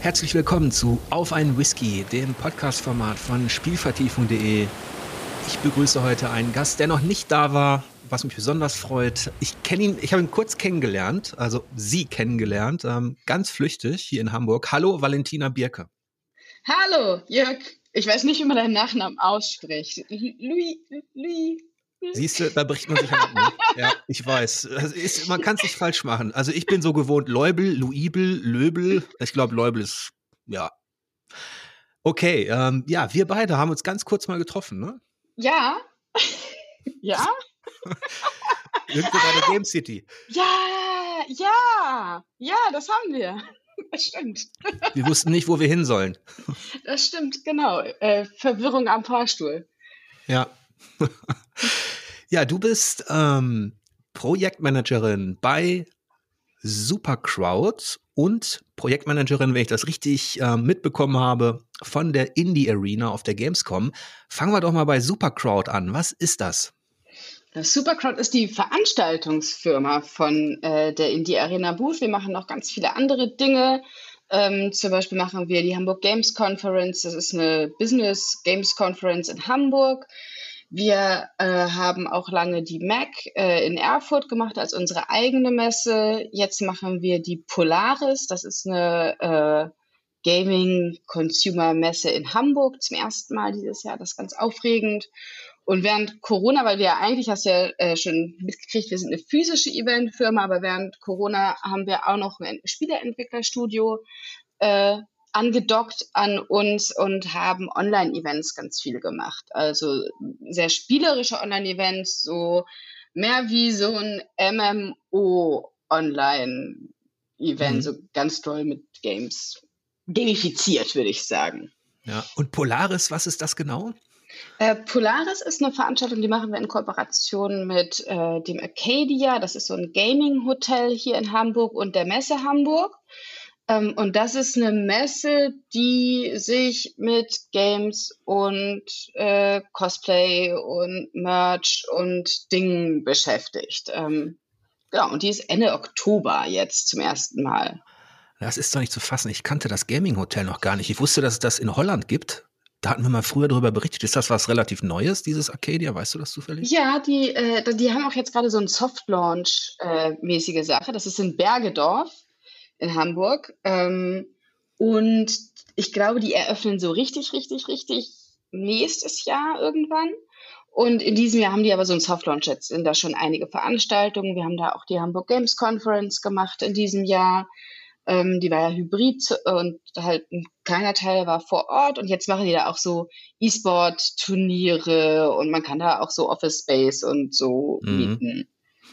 Herzlich willkommen zu Auf einen Whisky, dem Podcast-Format von Spielvertiefung.de. Ich begrüße heute einen Gast, der noch nicht da war, was mich besonders freut. Ich kenne ihn, ich habe ihn kurz kennengelernt, also sie kennengelernt, ähm, ganz flüchtig hier in Hamburg. Hallo, Valentina Birke. Hallo, Jörg. Ich weiß nicht, wie man deinen Nachnamen ausspricht. Louis, Louis. Siehst du, da bricht man sich an. Ne? Ja, ich weiß. Ist, man kann es nicht falsch machen. Also ich bin so gewohnt, Leubel, Luibel, Löbel. Ich glaube, Leubel ist, ja. Okay, ähm, ja, wir beide haben uns ganz kurz mal getroffen, ne? Ja. ja. Irgendwo bei der Game City. Ja, ja, ja, das haben wir. Das stimmt. Wir wussten nicht, wo wir hin sollen. Das stimmt, genau. Äh, Verwirrung am Fahrstuhl. Ja. ja, du bist ähm, Projektmanagerin bei Supercrowd und Projektmanagerin, wenn ich das richtig äh, mitbekommen habe, von der Indie Arena auf der Gamescom. Fangen wir doch mal bei Supercrowd an. Was ist das? Das Supercrowd ist die Veranstaltungsfirma von äh, der Indie Arena Booth. Wir machen noch ganz viele andere Dinge. Ähm, zum Beispiel machen wir die Hamburg Games Conference. Das ist eine Business Games Conference in Hamburg. Wir äh, haben auch lange die Mac äh, in Erfurt gemacht als unsere eigene Messe. Jetzt machen wir die Polaris. Das ist eine äh, Gaming Consumer Messe in Hamburg zum ersten Mal dieses Jahr. Das ist ganz aufregend. Und während Corona, weil wir ja eigentlich, hast du ja äh, schon mitgekriegt, wir sind eine physische Eventfirma, aber während Corona haben wir auch noch ein Spieleentwicklerstudio äh, angedockt an uns und haben Online-Events ganz viel gemacht. Also sehr spielerische Online-Events, so mehr wie so ein MMO-Online-Event, mhm. so ganz toll mit Games. Gamifiziert, würde ich sagen. Ja, und Polaris, was ist das genau? Äh, Polaris ist eine Veranstaltung, die machen wir in Kooperation mit äh, dem Arcadia. Das ist so ein Gaming-Hotel hier in Hamburg und der Messe Hamburg. Ähm, und das ist eine Messe, die sich mit Games und äh, Cosplay und Merch und Dingen beschäftigt. Ähm, genau, und die ist Ende Oktober jetzt zum ersten Mal. Das ist doch nicht zu fassen. Ich kannte das Gaming Hotel noch gar nicht. Ich wusste, dass es das in Holland gibt. Da hatten wir mal früher darüber berichtet. Ist das was relativ Neues, dieses Arcadia? Weißt du das zufällig? Ja, die, äh, die haben auch jetzt gerade so ein Soft-Launch-mäßige äh, Sache. Das ist in Bergedorf in Hamburg. Ähm, und ich glaube, die eröffnen so richtig, richtig, richtig nächstes Jahr irgendwann. Und in diesem Jahr haben die aber so ein Soft Launch jetzt, sind da schon einige Veranstaltungen. Wir haben da auch die Hamburg Games Conference gemacht in diesem Jahr. Ähm, die war ja hybrid und halt ein kleiner Teil war vor Ort und jetzt machen die da auch so E-Sport-Turniere und man kann da auch so Office Space und so mhm. mieten.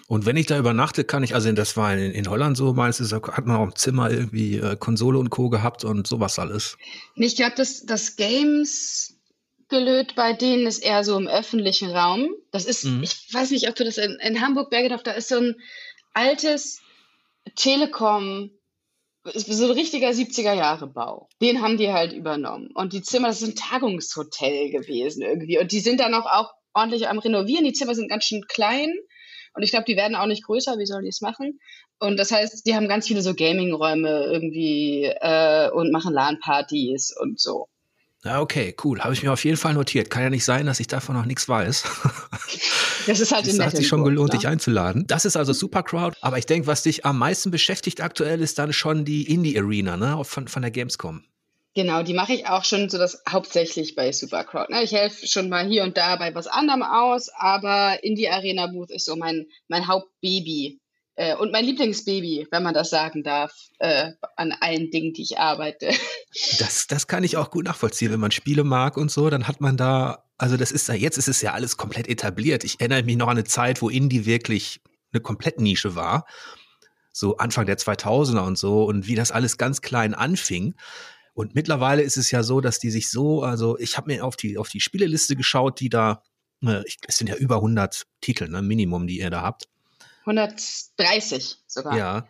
Und wenn ich da übernachte, kann ich, also das war in, in Holland so, meistens hat man auch im Zimmer irgendwie äh, Konsole und Co. gehabt und sowas alles. Ich glaube, das, das Games gelöt bei denen ist eher so im öffentlichen Raum. Das ist, mhm. ich weiß nicht, ob du das in, in Hamburg, Bergedorf, da ist so ein altes Telekom so ein richtiger 70er-Jahre-Bau. Den haben die halt übernommen. Und die Zimmer, das ist ein Tagungshotel gewesen irgendwie. Und die sind dann auch, auch ordentlich am Renovieren. Die Zimmer sind ganz schön klein. Und ich glaube, die werden auch nicht größer. Wie sollen die es machen? Und das heißt, die haben ganz viele so Gaming-Räume irgendwie äh, und machen LAN-Partys und so. Ja, okay, cool. Habe ich mir auf jeden Fall notiert. Kann ja nicht sein, dass ich davon noch nichts weiß. Das ist halt das hat sich schon gelohnt, ne? dich einzuladen. Das ist also Supercrowd. Aber ich denke, was dich am meisten beschäftigt aktuell, ist dann schon die Indie Arena ne? von, von der Gamescom. Genau, die mache ich auch schon so das hauptsächlich bei Supercrowd. Ne? Ich helfe schon mal hier und da bei was anderem aus, aber Indie Arena Booth ist so mein, mein Hauptbaby äh, und mein Lieblingsbaby, wenn man das sagen darf, äh, an allen Dingen, die ich arbeite. Das, das kann ich auch gut nachvollziehen. Wenn man Spiele mag und so, dann hat man da, also das ist ja, jetzt ist es ja alles komplett etabliert. Ich erinnere mich noch an eine Zeit, wo Indie wirklich eine komplett Nische war. So Anfang der 2000er und so und wie das alles ganz klein anfing. Und mittlerweile ist es ja so, dass die sich so, also ich habe mir auf die, auf die Spieleliste geschaut, die da, äh, es sind ja über 100 Titel, ne, Minimum, die ihr da habt. 130 sogar. Ja.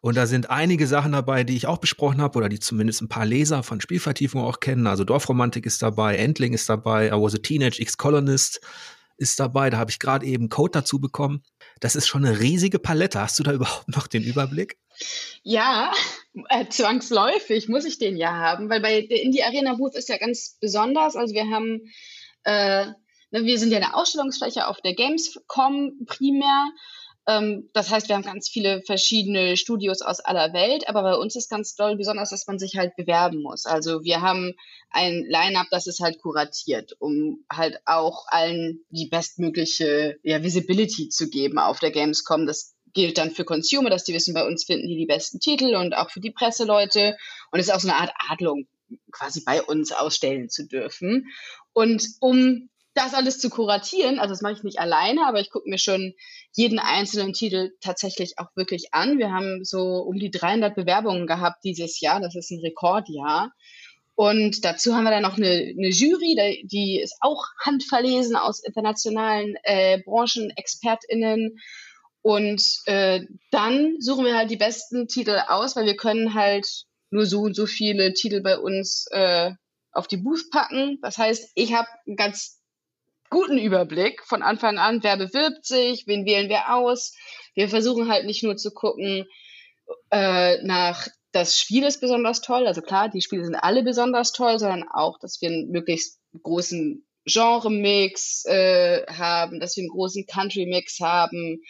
Und da sind einige Sachen dabei, die ich auch besprochen habe oder die zumindest ein paar Leser von Spielvertiefung auch kennen. Also Dorfromantik ist dabei, Endling ist dabei, I was a Teenage Ex-Colonist ist dabei. Da habe ich gerade eben Code dazu bekommen. Das ist schon eine riesige Palette. Hast du da überhaupt noch den Überblick? Ja, äh, zwangsläufig muss ich den ja haben, weil bei der Indie Arena Booth ist ja ganz besonders. Also wir haben, äh, ne, wir sind ja eine Ausstellungsfläche auf der Gamescom primär das heißt, wir haben ganz viele verschiedene Studios aus aller Welt, aber bei uns ist ganz doll besonders, dass man sich halt bewerben muss. Also wir haben ein Line-up, das ist halt kuratiert, um halt auch allen die bestmögliche ja, Visibility zu geben auf der Gamescom. Das gilt dann für Consumer, dass die wissen, bei uns finden die die besten Titel und auch für die Presseleute. Und es ist auch so eine Art Adlung, quasi bei uns ausstellen zu dürfen. Und um das alles zu kuratieren, also das mache ich nicht alleine, aber ich gucke mir schon jeden einzelnen Titel tatsächlich auch wirklich an. Wir haben so um die 300 Bewerbungen gehabt dieses Jahr, das ist ein Rekordjahr. Und dazu haben wir dann noch eine, eine Jury, die ist auch handverlesen aus internationalen äh, BranchenexpertInnen. Und äh, dann suchen wir halt die besten Titel aus, weil wir können halt nur so und so viele Titel bei uns äh, auf die Booth packen. Das heißt, ich habe ganz guten Überblick von Anfang an, wer bewirbt sich, wen wählen wir aus. Wir versuchen halt nicht nur zu gucken äh, nach, das Spiel ist besonders toll, also klar, die Spiele sind alle besonders toll, sondern auch, dass wir einen möglichst großen Genre-Mix äh, haben, dass wir einen großen Country-Mix haben,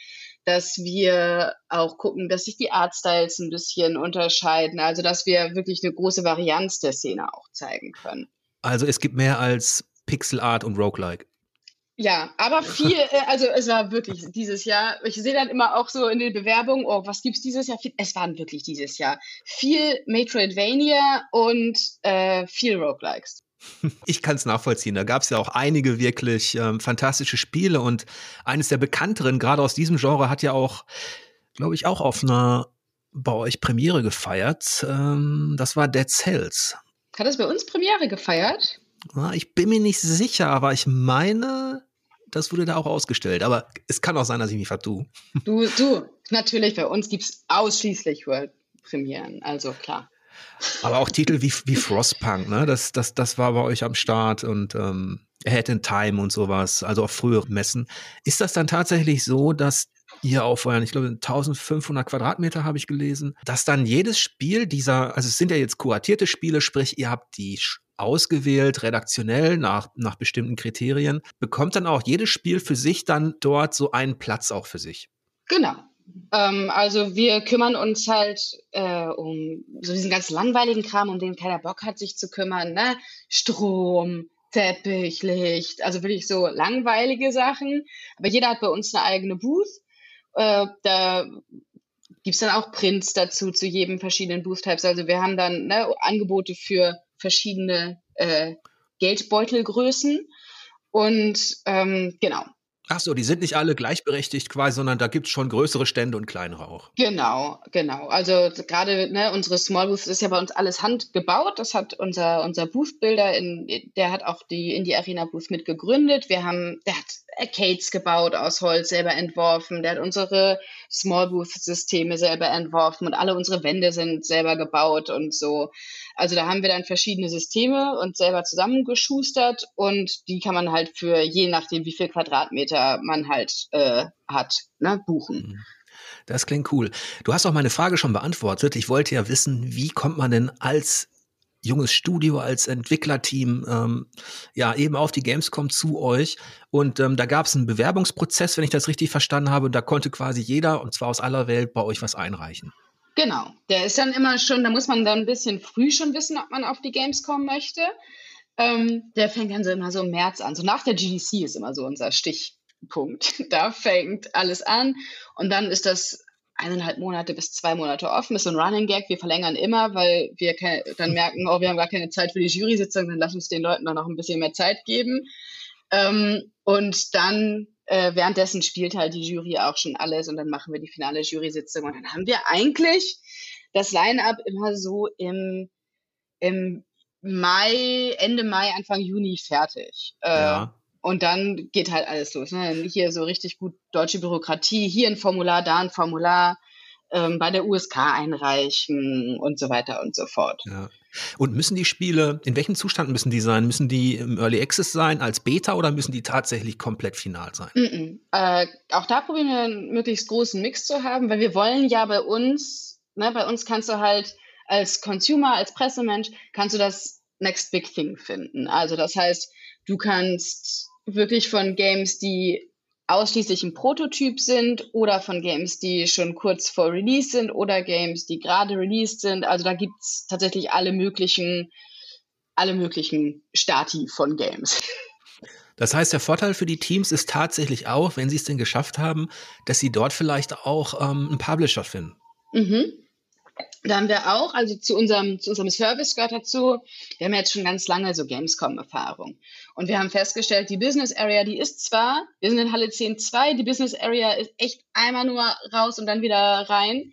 dass wir auch gucken, dass sich die Artstyles ein bisschen unterscheiden, also dass wir wirklich eine große Varianz der Szene auch zeigen können. Also es gibt mehr als Pixel Art und Roguelike. Ja, aber viel, äh, also es war wirklich dieses Jahr. Ich sehe dann immer auch so in den Bewerbungen, oh, was gibt's dieses Jahr? Es waren wirklich dieses Jahr viel Metroidvania und äh, viel Roguelikes. Ich kann es nachvollziehen. Da gab es ja auch einige wirklich ähm, fantastische Spiele und eines der bekannteren, gerade aus diesem Genre, hat ja auch, glaube ich, auch auf einer bei euch Premiere gefeiert. Ähm, das war Dead Cells. Hat es bei uns Premiere gefeiert? Ich bin mir nicht sicher, aber ich meine, das wurde da auch ausgestellt. Aber es kann auch sein, dass ich mich vertue. Du, du, natürlich, bei uns gibt es ausschließlich World-Premieren, also klar. Aber auch Titel wie, wie Frostpunk, ne? Das, das, das war bei euch am Start und ähm, Head in Time und sowas, also auf frühere Messen. Ist das dann tatsächlich so, dass ihr auf euren, ich glaube, 1500 Quadratmeter habe ich gelesen, dass dann jedes Spiel dieser, also es sind ja jetzt kuratierte Spiele, sprich, ihr habt die ausgewählt, redaktionell nach, nach bestimmten Kriterien, bekommt dann auch jedes Spiel für sich dann dort so einen Platz auch für sich. Genau. Ähm, also wir kümmern uns halt äh, um so diesen ganz langweiligen Kram, um den keiner Bock hat, sich zu kümmern. Ne? Strom, Teppich, Licht, also wirklich so langweilige Sachen. Aber jeder hat bei uns eine eigene Booth. Äh, da gibt es dann auch Prints dazu zu jedem verschiedenen Booth-Types. Also wir haben dann ne, Angebote für verschiedene äh, Geldbeutelgrößen. Und ähm, genau. Ach so, die sind nicht alle gleichberechtigt quasi, sondern da gibt es schon größere Stände und kleinere auch. Genau, genau. Also gerade ne, unsere Small Booths ist ja bei uns alles handgebaut. Das hat unser, unser Booth-Builder, in, der hat auch die Indie Arena Booth mit gegründet. Wir haben, der hat Arcades gebaut aus Holz, selber entworfen. Der hat unsere Small Booth-Systeme selber entworfen und alle unsere Wände sind selber gebaut und so. Also da haben wir dann verschiedene Systeme und selber zusammengeschustert und die kann man halt für je nachdem, wie viel Quadratmeter man halt äh, hat, ne, buchen. Mhm. Das klingt cool. Du hast auch meine Frage schon beantwortet. Ich wollte ja wissen, wie kommt man denn als junges Studio, als Entwicklerteam, ähm, ja, eben auf die Gamescom zu euch. Und ähm, da gab es einen Bewerbungsprozess, wenn ich das richtig verstanden habe. Und da konnte quasi jeder, und zwar aus aller Welt, bei euch was einreichen. Genau, der ist dann immer schon, da muss man dann ein bisschen früh schon wissen, ob man auf die Gamescom möchte. Ähm, der fängt dann so immer so im März an. So nach der GDC ist immer so unser Stichpunkt. Da fängt alles an und dann ist das eineinhalb Monate bis zwei Monate offen. Ist so ein Running Gag. Wir verlängern immer, weil wir dann merken, oh, wir haben gar keine Zeit für die Jury-Sitzung, dann lass uns den Leuten doch noch ein bisschen mehr Zeit geben. Ähm, und dann äh, währenddessen spielt halt die Jury auch schon alles und dann machen wir die finale Jury-Sitzung und dann haben wir eigentlich das Line-up immer so im, im Mai, Ende Mai, Anfang Juni fertig. Äh, ja. Und dann geht halt alles los. Ne? Hier so richtig gut deutsche Bürokratie, hier ein Formular, da ein Formular, ähm, bei der USK einreichen und so weiter und so fort. Ja. Und müssen die Spiele, in welchem Zustand müssen die sein? Müssen die im Early Access sein als Beta oder müssen die tatsächlich komplett final sein? Mm -mm. Äh, auch da probieren wir einen möglichst großen Mix zu haben, weil wir wollen ja bei uns, ne, bei uns kannst du halt als Consumer, als Pressemensch, kannst du das Next Big Thing finden. Also das heißt, du kannst wirklich von Games, die ausschließlich ein Prototyp sind oder von Games, die schon kurz vor Release sind oder Games, die gerade released sind. Also da gibt es tatsächlich alle möglichen, alle möglichen Stati von Games. Das heißt, der Vorteil für die Teams ist tatsächlich auch, wenn sie es denn geschafft haben, dass sie dort vielleicht auch ähm, einen Publisher finden. Mhm. Da haben wir auch, also zu unserem, zu unserem Service gehört dazu, wir haben jetzt schon ganz lange so Gamescom-Erfahrung. Und wir haben festgestellt, die Business Area, die ist zwar, wir sind in Halle 10.2, die Business Area ist echt einmal nur raus und dann wieder rein.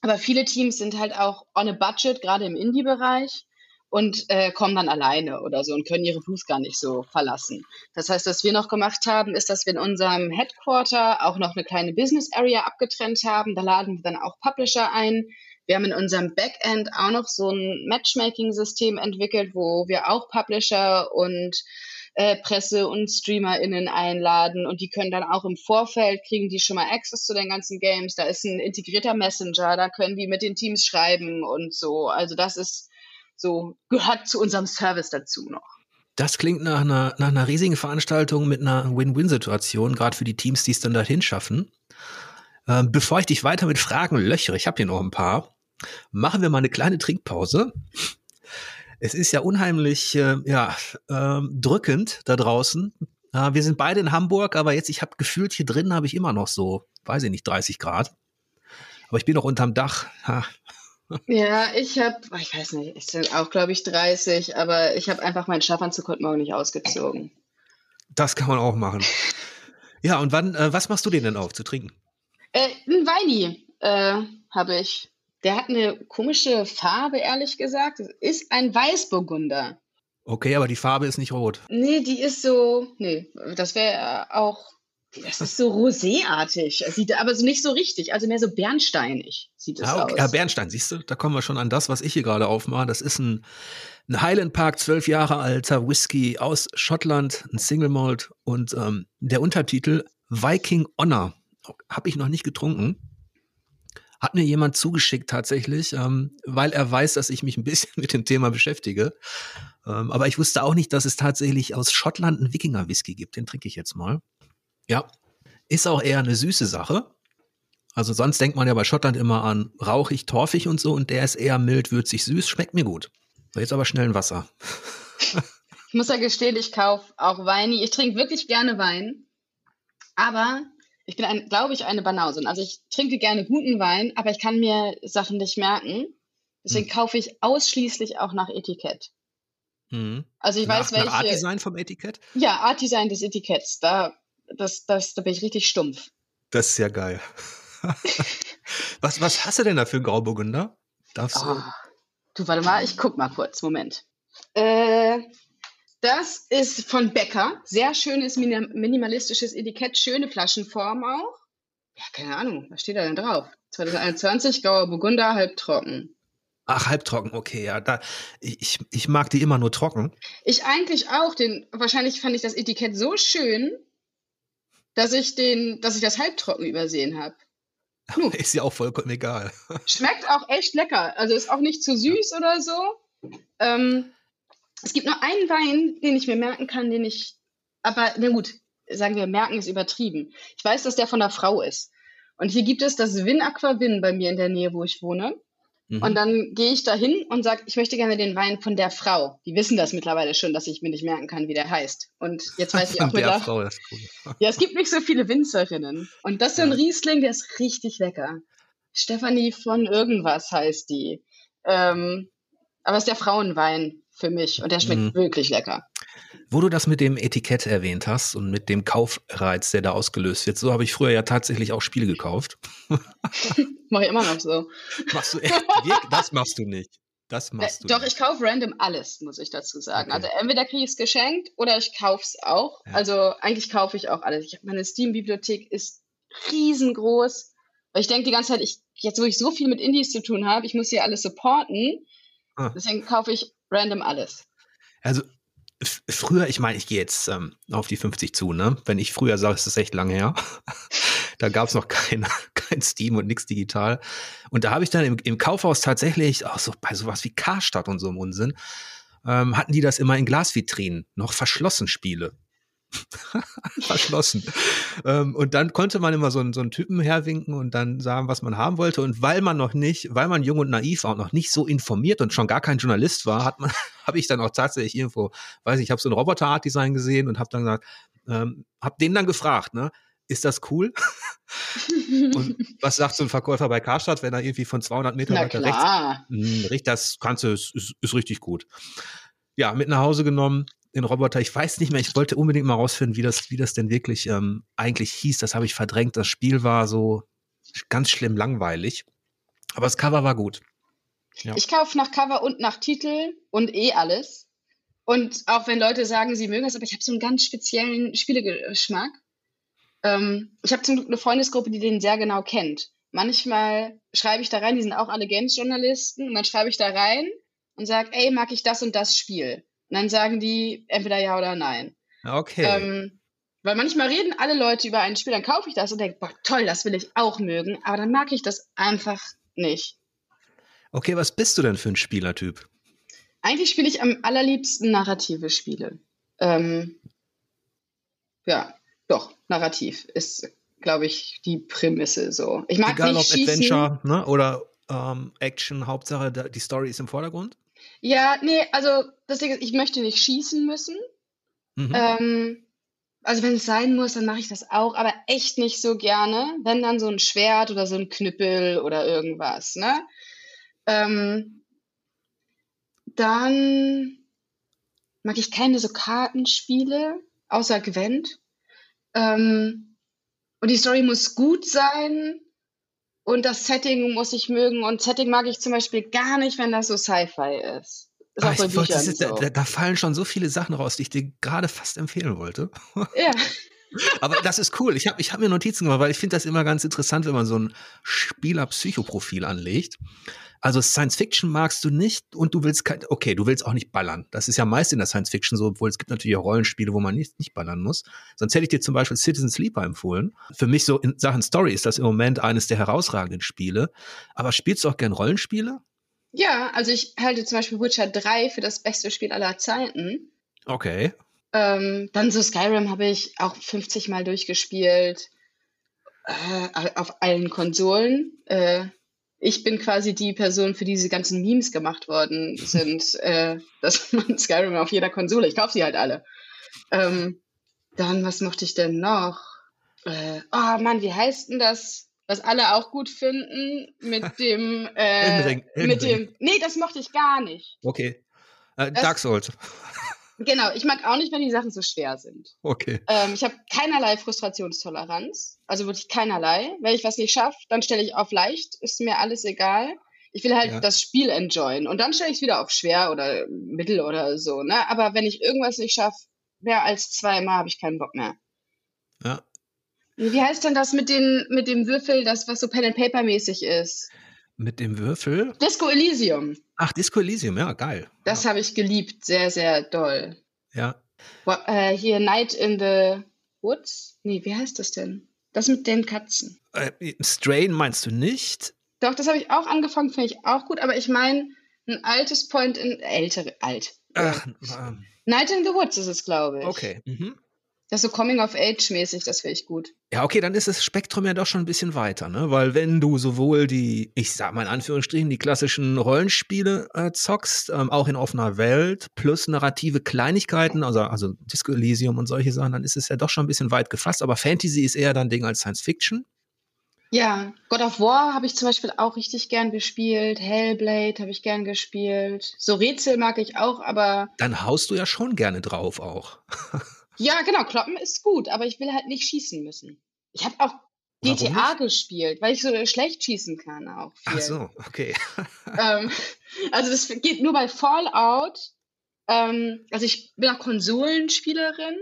Aber viele Teams sind halt auch on a budget, gerade im Indie-Bereich und äh, kommen dann alleine oder so und können ihre Booth gar nicht so verlassen. Das heißt, was wir noch gemacht haben, ist, dass wir in unserem Headquarter auch noch eine kleine Business Area abgetrennt haben. Da laden wir dann auch Publisher ein. Wir haben in unserem Backend auch noch so ein Matchmaking-System entwickelt, wo wir auch Publisher und äh, Presse und StreamerInnen einladen und die können dann auch im Vorfeld kriegen die schon mal Access zu den ganzen Games. Da ist ein integrierter Messenger, da können die mit den Teams schreiben und so. Also das ist so gehört zu unserem Service dazu noch. Das klingt nach einer, nach einer riesigen Veranstaltung mit einer Win-Win-Situation, gerade für die Teams, die es dann dahin schaffen. Ähm, bevor ich dich weiter mit Fragen löchere, ich habe hier noch ein paar, machen wir mal eine kleine Trinkpause. Es ist ja unheimlich äh, ja, äh, drückend da draußen. Äh, wir sind beide in Hamburg, aber jetzt, ich habe gefühlt, hier drin habe ich immer noch so, weiß ich nicht, 30 Grad. Aber ich bin noch unterm Dach. Ha, ja, ich habe, ich weiß nicht, es sind auch, glaube ich, 30, aber ich habe einfach meinen Schlafanzug heute Morgen nicht ausgezogen. Das kann man auch machen. Ja, und wann, äh, was machst du den denn auf zu trinken? Äh, ein Weini äh, habe ich. Der hat eine komische Farbe, ehrlich gesagt. Es ist ein Weißburgunder. Okay, aber die Farbe ist nicht rot. Nee, die ist so, nee, das wäre auch das ist so roséartig. Sieht aber so nicht so richtig, also mehr so bernsteinig sieht es ah, okay. aus. Ja, Bernstein, siehst du, da kommen wir schon an das, was ich hier gerade aufmache. Das ist ein, ein Highland Park, zwölf Jahre alter Whisky aus Schottland, ein Single Malt und ähm, der Untertitel Viking Honor. Habe ich noch nicht getrunken. Hat mir jemand zugeschickt tatsächlich, ähm, weil er weiß, dass ich mich ein bisschen mit dem Thema beschäftige. Ähm, aber ich wusste auch nicht, dass es tatsächlich aus Schottland einen Wikinger-Whisky gibt. Den trinke ich jetzt mal. Ja, ist auch eher eine süße Sache. Also sonst denkt man ja bei Schottland immer an rauchig, torfig und so und der ist eher mild, würzig, süß, schmeckt mir gut. So, jetzt aber schnell ein Wasser. ich muss ja gestehen, ich kaufe auch Weini. Ich trinke wirklich gerne Wein, aber ich bin, ein, glaube ich, eine Banausin. Also ich trinke gerne guten Wein, aber ich kann mir Sachen nicht merken. Deswegen hm. kaufe ich ausschließlich auch nach Etikett. Hm. Also ich nach, weiß welche. Nach Art Design vom Etikett? Ja, Art Design des Etiketts. Da das, das, da bin ich richtig stumpf. Das ist ja geil. was, was hast du denn da für Grauburgunder? Darfst du? Oh, du, warte mal, ich guck mal kurz. Moment. Äh, das ist von Becker. Sehr schönes minimalistisches Etikett, schöne Flaschenform auch. Ja, keine Ahnung, was steht da denn drauf? 2021, Grauer Burgunder, halbtrocken. Ach, halbtrocken, okay, ja. Da, ich, ich mag die immer nur trocken. Ich eigentlich auch. Den, wahrscheinlich fand ich das Etikett so schön, dass ich den, dass ich das halbtrocken übersehen habe. Ist ja auch vollkommen egal. Schmeckt auch echt lecker. Also ist auch nicht zu süß oder so. Ähm, es gibt nur einen Wein, den ich mir merken kann, den ich, aber na gut, sagen wir, merken ist übertrieben. Ich weiß, dass der von der Frau ist. Und hier gibt es das Win Aqua Win bei mir in der Nähe, wo ich wohne. Mhm. Und dann gehe ich da hin und sage, ich möchte gerne den Wein von der Frau. Die wissen das mittlerweile schon, dass ich mir nicht merken kann, wie der heißt. Und jetzt weiß ich auch mit der Frau, das cool. Ja, es gibt nicht so viele Winzerinnen. Und das ist ein Riesling, der ist richtig lecker. Stefanie von irgendwas heißt die. Ähm, aber es ist der Frauenwein für mich und der schmeckt mhm. wirklich lecker. Wo du das mit dem Etikett erwähnt hast und mit dem Kaufreiz, der da ausgelöst wird, so habe ich früher ja tatsächlich auch Spiele gekauft. Mach ich immer noch so. Machst du echt? Das machst du nicht. Das äh, machst du. Doch, nicht. ich kaufe random alles, muss ich dazu sagen. Okay. Also entweder kriege ich es geschenkt oder ich kaufe es auch. Ja. Also eigentlich kaufe ich auch alles. Ich, meine Steam-Bibliothek ist riesengroß. Weil ich denke die ganze Zeit, ich, jetzt wo ich so viel mit Indies zu tun habe, ich muss hier alles supporten. Ah. Deswegen kaufe ich random alles. Also früher, ich meine, ich gehe jetzt ähm, auf die 50 zu, ne? Wenn ich früher sage, ist das echt lange her. da gab es noch kein, kein Steam und nichts digital. Und da habe ich dann im, im, Kaufhaus tatsächlich, auch so bei sowas wie Karstadt und so im Unsinn, ähm, hatten die das immer in Glasvitrinen, noch verschlossen Spiele. verschlossen. ähm, und dann konnte man immer so einen, so einen Typen herwinken und dann sagen, was man haben wollte. Und weil man noch nicht, weil man jung und naiv war und noch nicht so informiert und schon gar kein Journalist war, hat man, habe ich dann auch tatsächlich irgendwo, weiß ich, ich habe so ein Roboter-Art-Design gesehen und habe dann gesagt, ähm, habe den dann gefragt, ne? Ist das cool? und was sagt so ein Verkäufer bei Karstadt, wenn er irgendwie von 200 Meter weiter rechts? Mh, hm, das kannst du, ist, ist, ist richtig gut. Ja, mit nach Hause genommen, den Roboter. Ich weiß nicht mehr, ich wollte unbedingt mal rausfinden, wie das, wie das denn wirklich ähm, eigentlich hieß. Das habe ich verdrängt. Das Spiel war so ganz schlimm langweilig. Aber das Cover war gut. Ja. Ich kaufe nach Cover und nach Titel und eh alles. Und auch wenn Leute sagen, sie mögen es, aber ich habe so einen ganz speziellen Spielegeschmack. Ähm, ich habe zum Glück eine Freundesgruppe, die den sehr genau kennt. Manchmal schreibe ich da rein, die sind auch alle Games-Journalisten, und dann schreibe ich da rein und sage, ey, mag ich das und das Spiel? Und dann sagen die entweder ja oder nein. Okay. Ähm, weil manchmal reden alle Leute über ein Spiel, dann kaufe ich das und denke, boah, toll, das will ich auch mögen, aber dann mag ich das einfach nicht. Okay, was bist du denn für ein Spielertyp? Eigentlich spiele ich am allerliebsten narrative Spiele. Ähm, ja, doch, narrativ ist, glaube ich, die Prämisse so. Ich mag Egal nicht ob schießen. Adventure ne? oder ähm, Action, Hauptsache die Story ist im Vordergrund? Ja, nee, also das Ding ist, ich möchte nicht schießen müssen. Mhm. Ähm, also wenn es sein muss, dann mache ich das auch, aber echt nicht so gerne. Wenn dann so ein Schwert oder so ein Knüppel oder irgendwas, ne? Ähm, dann mag ich keine so Kartenspiele, außer Gwent. Ähm, und die Story muss gut sein und das Setting muss ich mögen. Und Setting mag ich zum Beispiel gar nicht, wenn das so Sci-Fi ist. ist ah, wollte, ist, so. da, da, fallen schon so viele Sachen raus, die ich dir gerade fast empfehlen wollte. Ja. Aber das ist cool. Ich habe ich hab mir Notizen gemacht, weil ich finde das immer ganz interessant, wenn man so ein Spieler-Psychoprofil anlegt. Also Science Fiction magst du nicht und du willst kein, okay, du willst auch nicht ballern. Das ist ja meist in der Science Fiction so, obwohl es gibt natürlich auch Rollenspiele, wo man nicht, nicht ballern muss. Sonst hätte ich dir zum Beispiel Citizen Sleeper empfohlen. Für mich so in Sachen Story ist das im Moment eines der herausragenden Spiele. Aber spielst du auch gern Rollenspiele? Ja, also ich halte zum Beispiel Witcher 3 für das beste Spiel aller Zeiten. Okay. Ähm, dann so Skyrim habe ich auch 50 Mal durchgespielt. Äh, auf allen Konsolen. Äh, ich bin quasi die Person, für die diese ganzen Memes gemacht worden sind, äh, dass man Skyrim auf jeder Konsole, ich kaufe sie halt alle. Ähm, dann, was mochte ich denn noch? Äh, oh Mann, wie heißt denn das? Was alle auch gut finden mit dem, äh, Ring, mit dem, nee, das mochte ich gar nicht. Okay. Äh, Dark Souls. Genau, ich mag auch nicht, wenn die Sachen so schwer sind. Okay. Ähm, ich habe keinerlei Frustrationstoleranz, also wirklich keinerlei. Wenn ich was nicht schaffe, dann stelle ich auf leicht, ist mir alles egal. Ich will halt ja. das Spiel enjoyen und dann stelle ich es wieder auf schwer oder mittel oder so. Ne? Aber wenn ich irgendwas nicht schaffe, mehr als zweimal habe ich keinen Bock mehr. Ja. Wie heißt denn das mit, den, mit dem Würfel, das was so Pen and Paper mäßig ist? Mit dem Würfel? Disco Elysium. Ach, Disco Elysium, ja, geil. Das ja. habe ich geliebt, sehr, sehr doll. Ja. Well, äh, hier Night in the Woods? Nee, wie heißt das denn? Das mit den Katzen. Äh, Strain meinst du nicht? Doch, das habe ich auch angefangen, finde ich auch gut, aber ich meine ein altes Point in ältere, alt. Ach, ähm. Night in the Woods ist es, glaube ich. Okay. Mhm. Das ist so Coming-of-Age-mäßig, das finde ich gut. Ja, okay, dann ist das Spektrum ja doch schon ein bisschen weiter, ne? Weil wenn du sowohl die, ich sag mal in Anführungsstrichen, die klassischen Rollenspiele äh, zockst, ähm, auch in offener Welt, plus narrative Kleinigkeiten, also, also Disco Elysium und solche Sachen, dann ist es ja doch schon ein bisschen weit gefasst. Aber Fantasy ist eher dann Ding als Science Fiction. Ja, God of War habe ich zum Beispiel auch richtig gern gespielt. Hellblade habe ich gern gespielt. So Rätsel mag ich auch, aber. Dann haust du ja schon gerne drauf auch. Ja, genau, kloppen ist gut, aber ich will halt nicht schießen müssen. Ich habe auch GTA gespielt, weil ich so schlecht schießen kann auch. Viel. Ach so, okay. ähm, also das geht nur bei Fallout. Ähm, also ich bin auch Konsolenspielerin.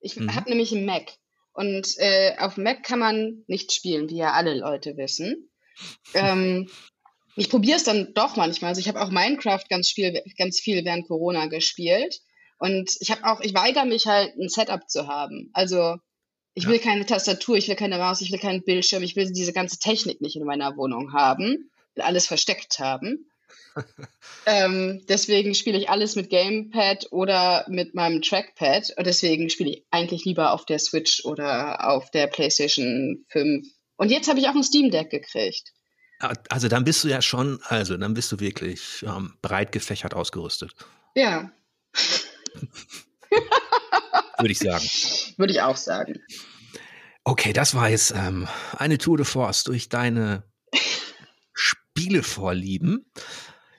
Ich mhm. habe nämlich einen Mac. Und äh, auf Mac kann man nicht spielen, wie ja alle Leute wissen. ähm, Ich probiere es dann doch manchmal. Also ich habe auch Minecraft ganz viel, ganz viel während Corona gespielt. Und ich habe auch, ich weigere mich halt, ein Setup zu haben. Also ich ja. will keine Tastatur, ich will keine Maus, ich will keinen Bildschirm, ich will diese ganze Technik nicht in meiner Wohnung haben, will alles versteckt haben. ähm, deswegen spiele ich alles mit Gamepad oder mit meinem Trackpad. Und deswegen spiele ich eigentlich lieber auf der Switch oder auf der PlayStation 5. Und jetzt habe ich auch ein Steam Deck gekriegt. Also dann bist du ja schon, also dann bist du wirklich ähm, breit gefächert ausgerüstet. Ja. Würde ich sagen. Würde ich auch sagen. Okay, das war jetzt ähm, eine Tour de Force durch deine Spielevorlieben.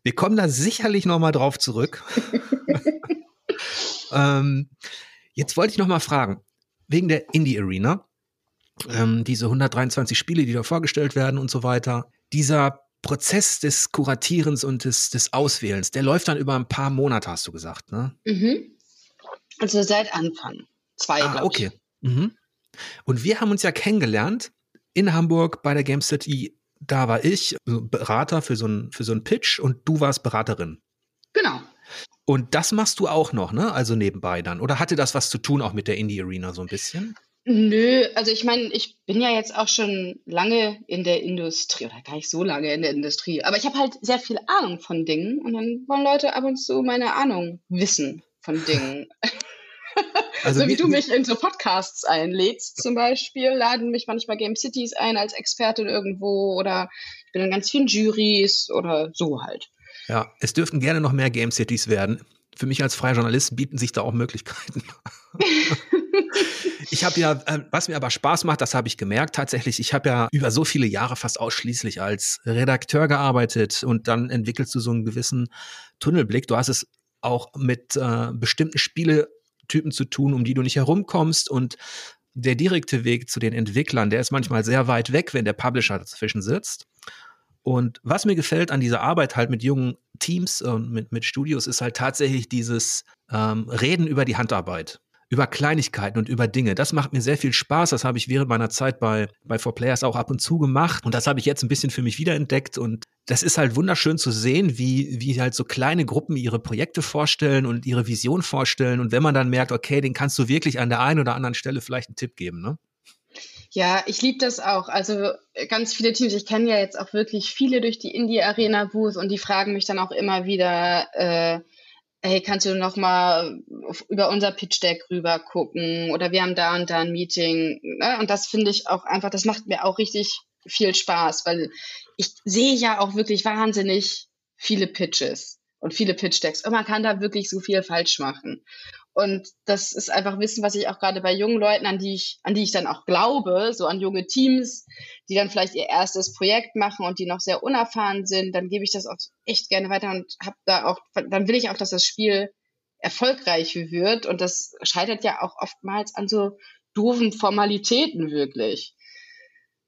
Wir kommen da sicherlich noch mal drauf zurück. ähm, jetzt wollte ich noch mal fragen, wegen der Indie Arena, ähm, diese 123 Spiele, die da vorgestellt werden und so weiter, dieser Prozess des Kuratierens und des, des Auswählens, der läuft dann über ein paar Monate, hast du gesagt, ne? Mhm. Also seit Anfang. Zwei, ah, okay. Mhm. Und wir haben uns ja kennengelernt in Hamburg bei der Game City. Da war ich Berater für so einen für so einen Pitch und du warst Beraterin. Genau. Und das machst du auch noch, ne? Also nebenbei dann. Oder hatte das was zu tun auch mit der Indie Arena so ein bisschen? Nö, also ich meine, ich bin ja jetzt auch schon lange in der Industrie oder gar nicht so lange in der Industrie, aber ich habe halt sehr viel Ahnung von Dingen und dann wollen Leute ab und zu meine Ahnung wissen von Dingen. Also so wie, wie du mich in so Podcasts einlädst zum Beispiel, laden mich manchmal Game Cities ein als Expertin irgendwo oder ich bin in ganz vielen Juries oder so halt. Ja, es dürften gerne noch mehr Game Cities werden. Für mich als freier Journalist bieten sich da auch Möglichkeiten. ich habe ja, äh, was mir aber Spaß macht, das habe ich gemerkt tatsächlich. Ich habe ja über so viele Jahre fast ausschließlich als Redakteur gearbeitet und dann entwickelst du so einen gewissen Tunnelblick. Du hast es auch mit äh, bestimmten Spieletypen zu tun, um die du nicht herumkommst und der direkte Weg zu den Entwicklern, der ist manchmal sehr weit weg, wenn der Publisher dazwischen sitzt. Und was mir gefällt an dieser Arbeit halt mit jungen Teams und mit, mit Studios, ist halt tatsächlich dieses ähm, Reden über die Handarbeit über Kleinigkeiten und über Dinge. Das macht mir sehr viel Spaß. Das habe ich während meiner Zeit bei, bei 4Players auch ab und zu gemacht. Und das habe ich jetzt ein bisschen für mich wiederentdeckt. Und das ist halt wunderschön zu sehen, wie, wie halt so kleine Gruppen ihre Projekte vorstellen und ihre Vision vorstellen. Und wenn man dann merkt, okay, den kannst du wirklich an der einen oder anderen Stelle vielleicht einen Tipp geben, ne? Ja, ich liebe das auch. Also ganz viele Teams, ich kenne ja jetzt auch wirklich viele durch die Indie Arena Booth und die fragen mich dann auch immer wieder, äh, hey, kannst du noch mal über unser Pitch Deck rüber gucken oder wir haben da und da ein Meeting. Ne? Und das finde ich auch einfach, das macht mir auch richtig viel Spaß, weil ich sehe ja auch wirklich wahnsinnig viele Pitches und viele Pitch Decks und man kann da wirklich so viel falsch machen. Und das ist einfach Wissen, was ich auch gerade bei jungen Leuten, an die ich, an die ich dann auch glaube, so an junge Teams, die dann vielleicht ihr erstes Projekt machen und die noch sehr unerfahren sind, dann gebe ich das auch echt gerne weiter und habe da auch, dann will ich auch, dass das Spiel erfolgreich wird. Und das scheitert ja auch oftmals an so doofen Formalitäten wirklich.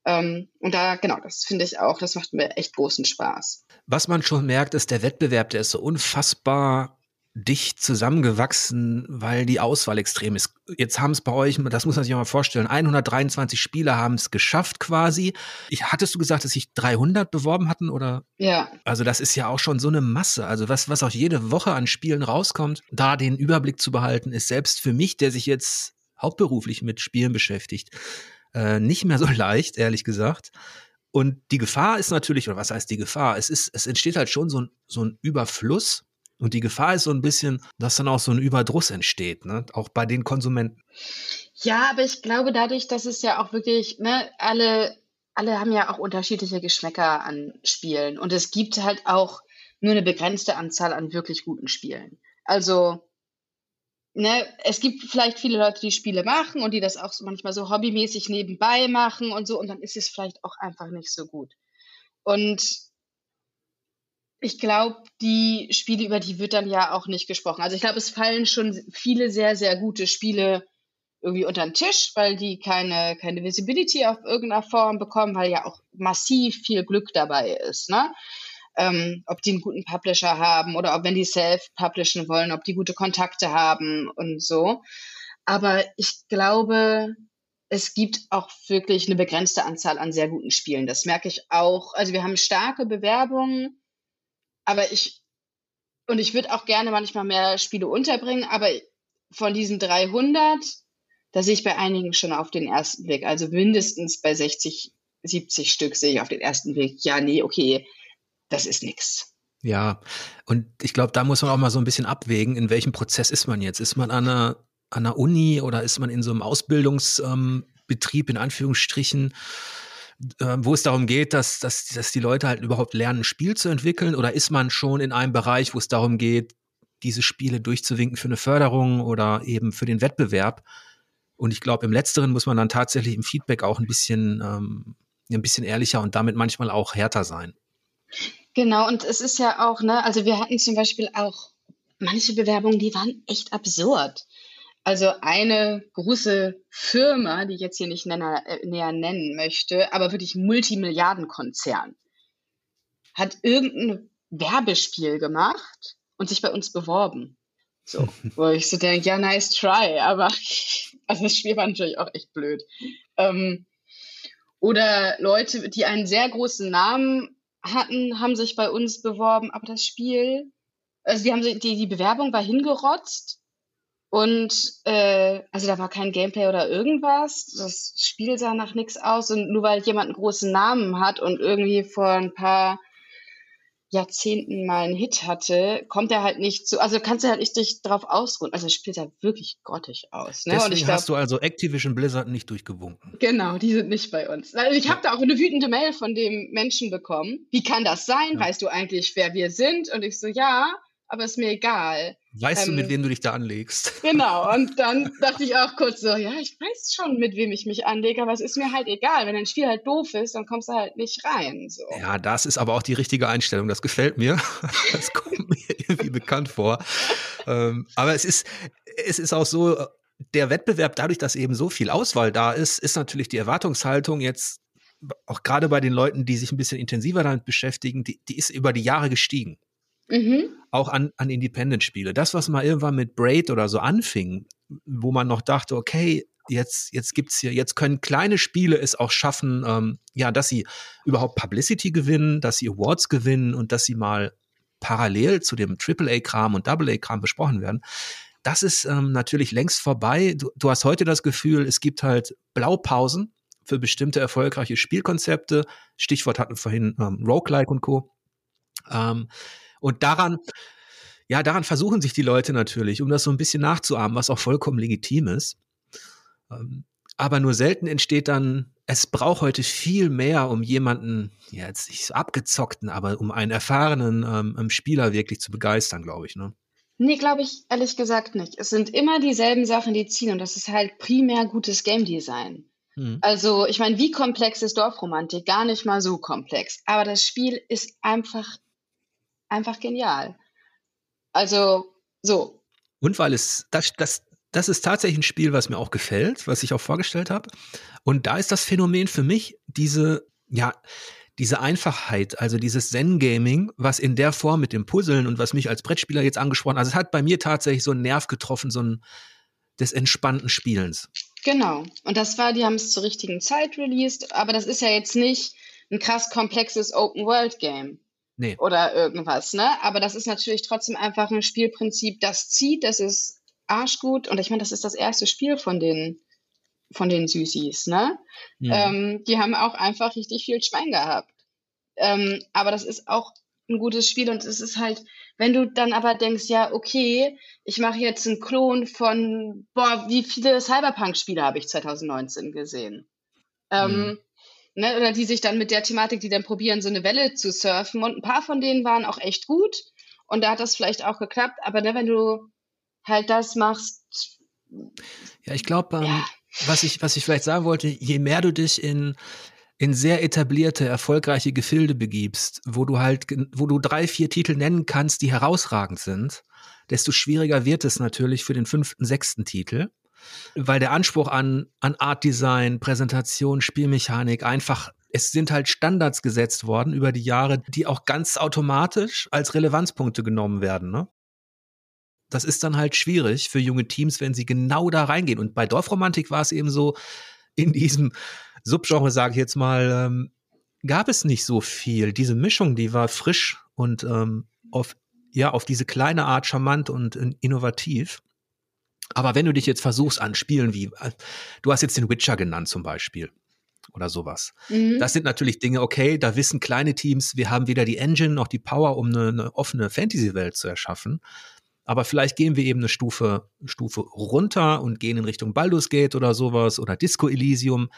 Ähm, und da, genau, das finde ich auch, das macht mir echt großen Spaß. Was man schon merkt, ist, der Wettbewerb, der ist so unfassbar dicht zusammengewachsen, weil die Auswahl extrem ist. Jetzt haben es bei euch, das muss man sich mal vorstellen, 123 Spieler haben es geschafft quasi. Ich, hattest du gesagt, dass sich 300 beworben hatten oder? Ja. Also das ist ja auch schon so eine Masse. Also was, was auch jede Woche an Spielen rauskommt, da den Überblick zu behalten, ist selbst für mich, der sich jetzt hauptberuflich mit Spielen beschäftigt, äh, nicht mehr so leicht, ehrlich gesagt. Und die Gefahr ist natürlich, oder was heißt die Gefahr? Es ist, es entsteht halt schon so ein, so ein Überfluss und die Gefahr ist so ein bisschen, dass dann auch so ein Überdruss entsteht, ne? auch bei den Konsumenten. Ja, aber ich glaube dadurch, dass es ja auch wirklich, ne, alle, alle haben ja auch unterschiedliche Geschmäcker an Spielen. Und es gibt halt auch nur eine begrenzte Anzahl an wirklich guten Spielen. Also, ne, es gibt vielleicht viele Leute, die Spiele machen und die das auch manchmal so hobbymäßig nebenbei machen und so, und dann ist es vielleicht auch einfach nicht so gut. Und ich glaube, die Spiele, über die wird dann ja auch nicht gesprochen. Also ich glaube, es fallen schon viele sehr, sehr gute Spiele irgendwie unter den Tisch, weil die keine, keine Visibility auf irgendeiner Form bekommen, weil ja auch massiv viel Glück dabei ist. Ne? Ähm, ob die einen guten Publisher haben oder ob, wenn die self-publishen wollen, ob die gute Kontakte haben und so. Aber ich glaube, es gibt auch wirklich eine begrenzte Anzahl an sehr guten Spielen. Das merke ich auch. Also wir haben starke Bewerbungen, aber ich, und ich würde auch gerne manchmal mehr Spiele unterbringen, aber von diesen 300, da sehe ich bei einigen schon auf den ersten Blick, also mindestens bei 60, 70 Stück sehe ich auf den ersten Blick, ja, nee, okay, das ist nix. Ja, und ich glaube, da muss man auch mal so ein bisschen abwägen, in welchem Prozess ist man jetzt? Ist man an einer an der Uni oder ist man in so einem Ausbildungsbetrieb in Anführungsstrichen, äh, wo es darum geht, dass, dass, dass die Leute halt überhaupt lernen, ein Spiel zu entwickeln? Oder ist man schon in einem Bereich, wo es darum geht, diese Spiele durchzuwinken für eine Förderung oder eben für den Wettbewerb? Und ich glaube, im Letzteren muss man dann tatsächlich im Feedback auch ein bisschen, ähm, ein bisschen ehrlicher und damit manchmal auch härter sein. Genau, und es ist ja auch, ne, also wir hatten zum Beispiel auch manche Bewerbungen, die waren echt absurd. Also eine große Firma, die ich jetzt hier nicht nenner, äh, näher nennen möchte, aber wirklich Multimilliardenkonzern, hat irgendein Werbespiel gemacht und sich bei uns beworben. So, wo ich so denke, ja, nice try, aber also das Spiel war natürlich auch echt blöd. Ähm, oder Leute, die einen sehr großen Namen hatten, haben sich bei uns beworben, aber das Spiel, also die haben die, die Bewerbung war hingerotzt und äh, also da war kein Gameplay oder irgendwas. Das Spiel sah nach nichts aus. Und nur weil jemand einen großen Namen hat und irgendwie vor ein paar Jahrzehnten mal einen Hit hatte, kommt er halt nicht zu, also kannst du halt nicht dich drauf ausruhen. Also das spielt ja wirklich grottig aus. Ne? Deswegen glaub, hast du also Activision Blizzard nicht durchgewunken. Genau, die sind nicht bei uns. Also ich habe da auch eine wütende Mail von dem Menschen bekommen. Wie kann das sein? Ja. Weißt du eigentlich, wer wir sind? Und ich so, ja, aber ist mir egal. Weißt ähm, du, mit wem du dich da anlegst? Genau, und dann dachte ich auch kurz so, ja, ich weiß schon, mit wem ich mich anlege, aber es ist mir halt egal. Wenn ein Spiel halt doof ist, dann kommst du halt nicht rein. So. Ja, das ist aber auch die richtige Einstellung. Das gefällt mir. Das kommt mir irgendwie bekannt vor. Ähm, aber es ist, es ist auch so, der Wettbewerb, dadurch, dass eben so viel Auswahl da ist, ist natürlich die Erwartungshaltung jetzt auch gerade bei den Leuten, die sich ein bisschen intensiver damit beschäftigen, die, die ist über die Jahre gestiegen. Mhm. Auch an, an Independent-Spiele. Das, was mal irgendwann mit Braid oder so anfing, wo man noch dachte, okay, jetzt, jetzt gibt's hier, jetzt können kleine Spiele es auch schaffen, ähm, ja, dass sie überhaupt Publicity gewinnen, dass sie Awards gewinnen und dass sie mal parallel zu dem AAA-Kram und AA-Kram besprochen werden. Das ist ähm, natürlich längst vorbei. Du, du hast heute das Gefühl, es gibt halt Blaupausen für bestimmte erfolgreiche Spielkonzepte. Stichwort hatten wir vorhin ähm, Roguelike und Co. Ähm, und daran, ja, daran versuchen sich die Leute natürlich, um das so ein bisschen nachzuahmen, was auch vollkommen legitim ist. Ähm, aber nur selten entsteht dann, es braucht heute viel mehr, um jemanden, ja, jetzt nicht so abgezockten, aber um einen erfahrenen ähm, Spieler wirklich zu begeistern, glaube ich, ne? Nee, glaube ich ehrlich gesagt nicht. Es sind immer dieselben Sachen, die ziehen und das ist halt primär gutes Game Design. Mhm. Also, ich meine, wie komplex ist Dorfromantik? Gar nicht mal so komplex. Aber das Spiel ist einfach einfach genial. Also so. Und weil es, das, das, das ist tatsächlich ein Spiel, was mir auch gefällt, was ich auch vorgestellt habe. Und da ist das Phänomen für mich diese, ja, diese Einfachheit, also dieses Zen-Gaming, was in der Form mit dem Puzzeln und was mich als Brettspieler jetzt angesprochen, also es hat bei mir tatsächlich so einen Nerv getroffen, so ein des entspannten Spielens. Genau. Und das war, die haben es zur richtigen Zeit released, aber das ist ja jetzt nicht ein krass komplexes Open-World-Game. Nee. Oder irgendwas, ne? Aber das ist natürlich trotzdem einfach ein Spielprinzip, das zieht, das ist arschgut. Und ich meine, das ist das erste Spiel von den, von den Süßis, ne? Ja. Ähm, die haben auch einfach richtig viel Schwein gehabt. Ähm, aber das ist auch ein gutes Spiel und es ist halt, wenn du dann aber denkst, ja, okay, ich mache jetzt einen Klon von, boah, wie viele Cyberpunk-Spiele habe ich 2019 gesehen? Ähm, mhm. Ne, oder die sich dann mit der Thematik, die dann probieren, so eine Welle zu surfen. Und ein paar von denen waren auch echt gut. Und da hat das vielleicht auch geklappt. Aber ne, wenn du halt das machst. Ja, ich glaube, ähm, ja. was, ich, was ich vielleicht sagen wollte, je mehr du dich in, in sehr etablierte, erfolgreiche Gefilde begibst, wo du halt, wo du drei, vier Titel nennen kannst, die herausragend sind, desto schwieriger wird es natürlich für den fünften, sechsten Titel weil der Anspruch an, an Art Design, Präsentation, Spielmechanik einfach es sind halt Standards gesetzt worden über die Jahre, die auch ganz automatisch als Relevanzpunkte genommen werden. Ne? Das ist dann halt schwierig für junge Teams, wenn sie genau da reingehen. Und bei Dorfromantik war es eben so, in diesem Subgenre, sage ich jetzt mal, ähm, gab es nicht so viel. Diese Mischung, die war frisch und ähm, auf, ja, auf diese kleine Art charmant und innovativ. Aber wenn du dich jetzt versuchst an Spielen wie, äh, du hast jetzt den Witcher genannt zum Beispiel oder sowas. Mhm. Das sind natürlich Dinge, okay, da wissen kleine Teams, wir haben weder die Engine noch die Power, um eine, eine offene Fantasy-Welt zu erschaffen. Aber vielleicht gehen wir eben eine Stufe, Stufe runter und gehen in Richtung Baldur's Gate oder sowas oder Disco Elysium.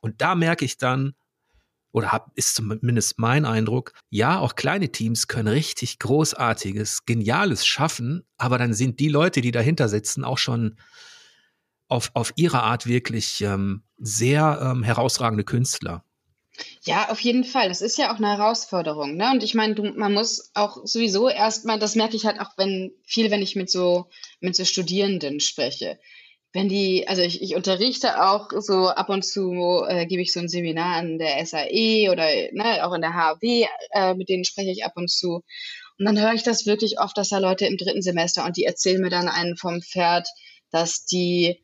Und da merke ich dann, oder hab, ist zumindest mein Eindruck, ja, auch kleine Teams können richtig großartiges, geniales schaffen, aber dann sind die Leute, die dahinter sitzen, auch schon auf, auf ihre Art wirklich ähm, sehr ähm, herausragende Künstler. Ja, auf jeden Fall. Das ist ja auch eine Herausforderung. Ne? Und ich meine, man muss auch sowieso erstmal, das merke ich halt auch, wenn viel, wenn ich mit so, mit so Studierenden spreche. Wenn die, also ich, ich unterrichte auch so ab und zu, äh, gebe ich so ein Seminar an der SAE oder ne, auch in der HW, äh, mit denen spreche ich ab und zu. Und dann höre ich das wirklich oft, dass da Leute im dritten Semester und die erzählen mir dann einen vom Pferd, dass die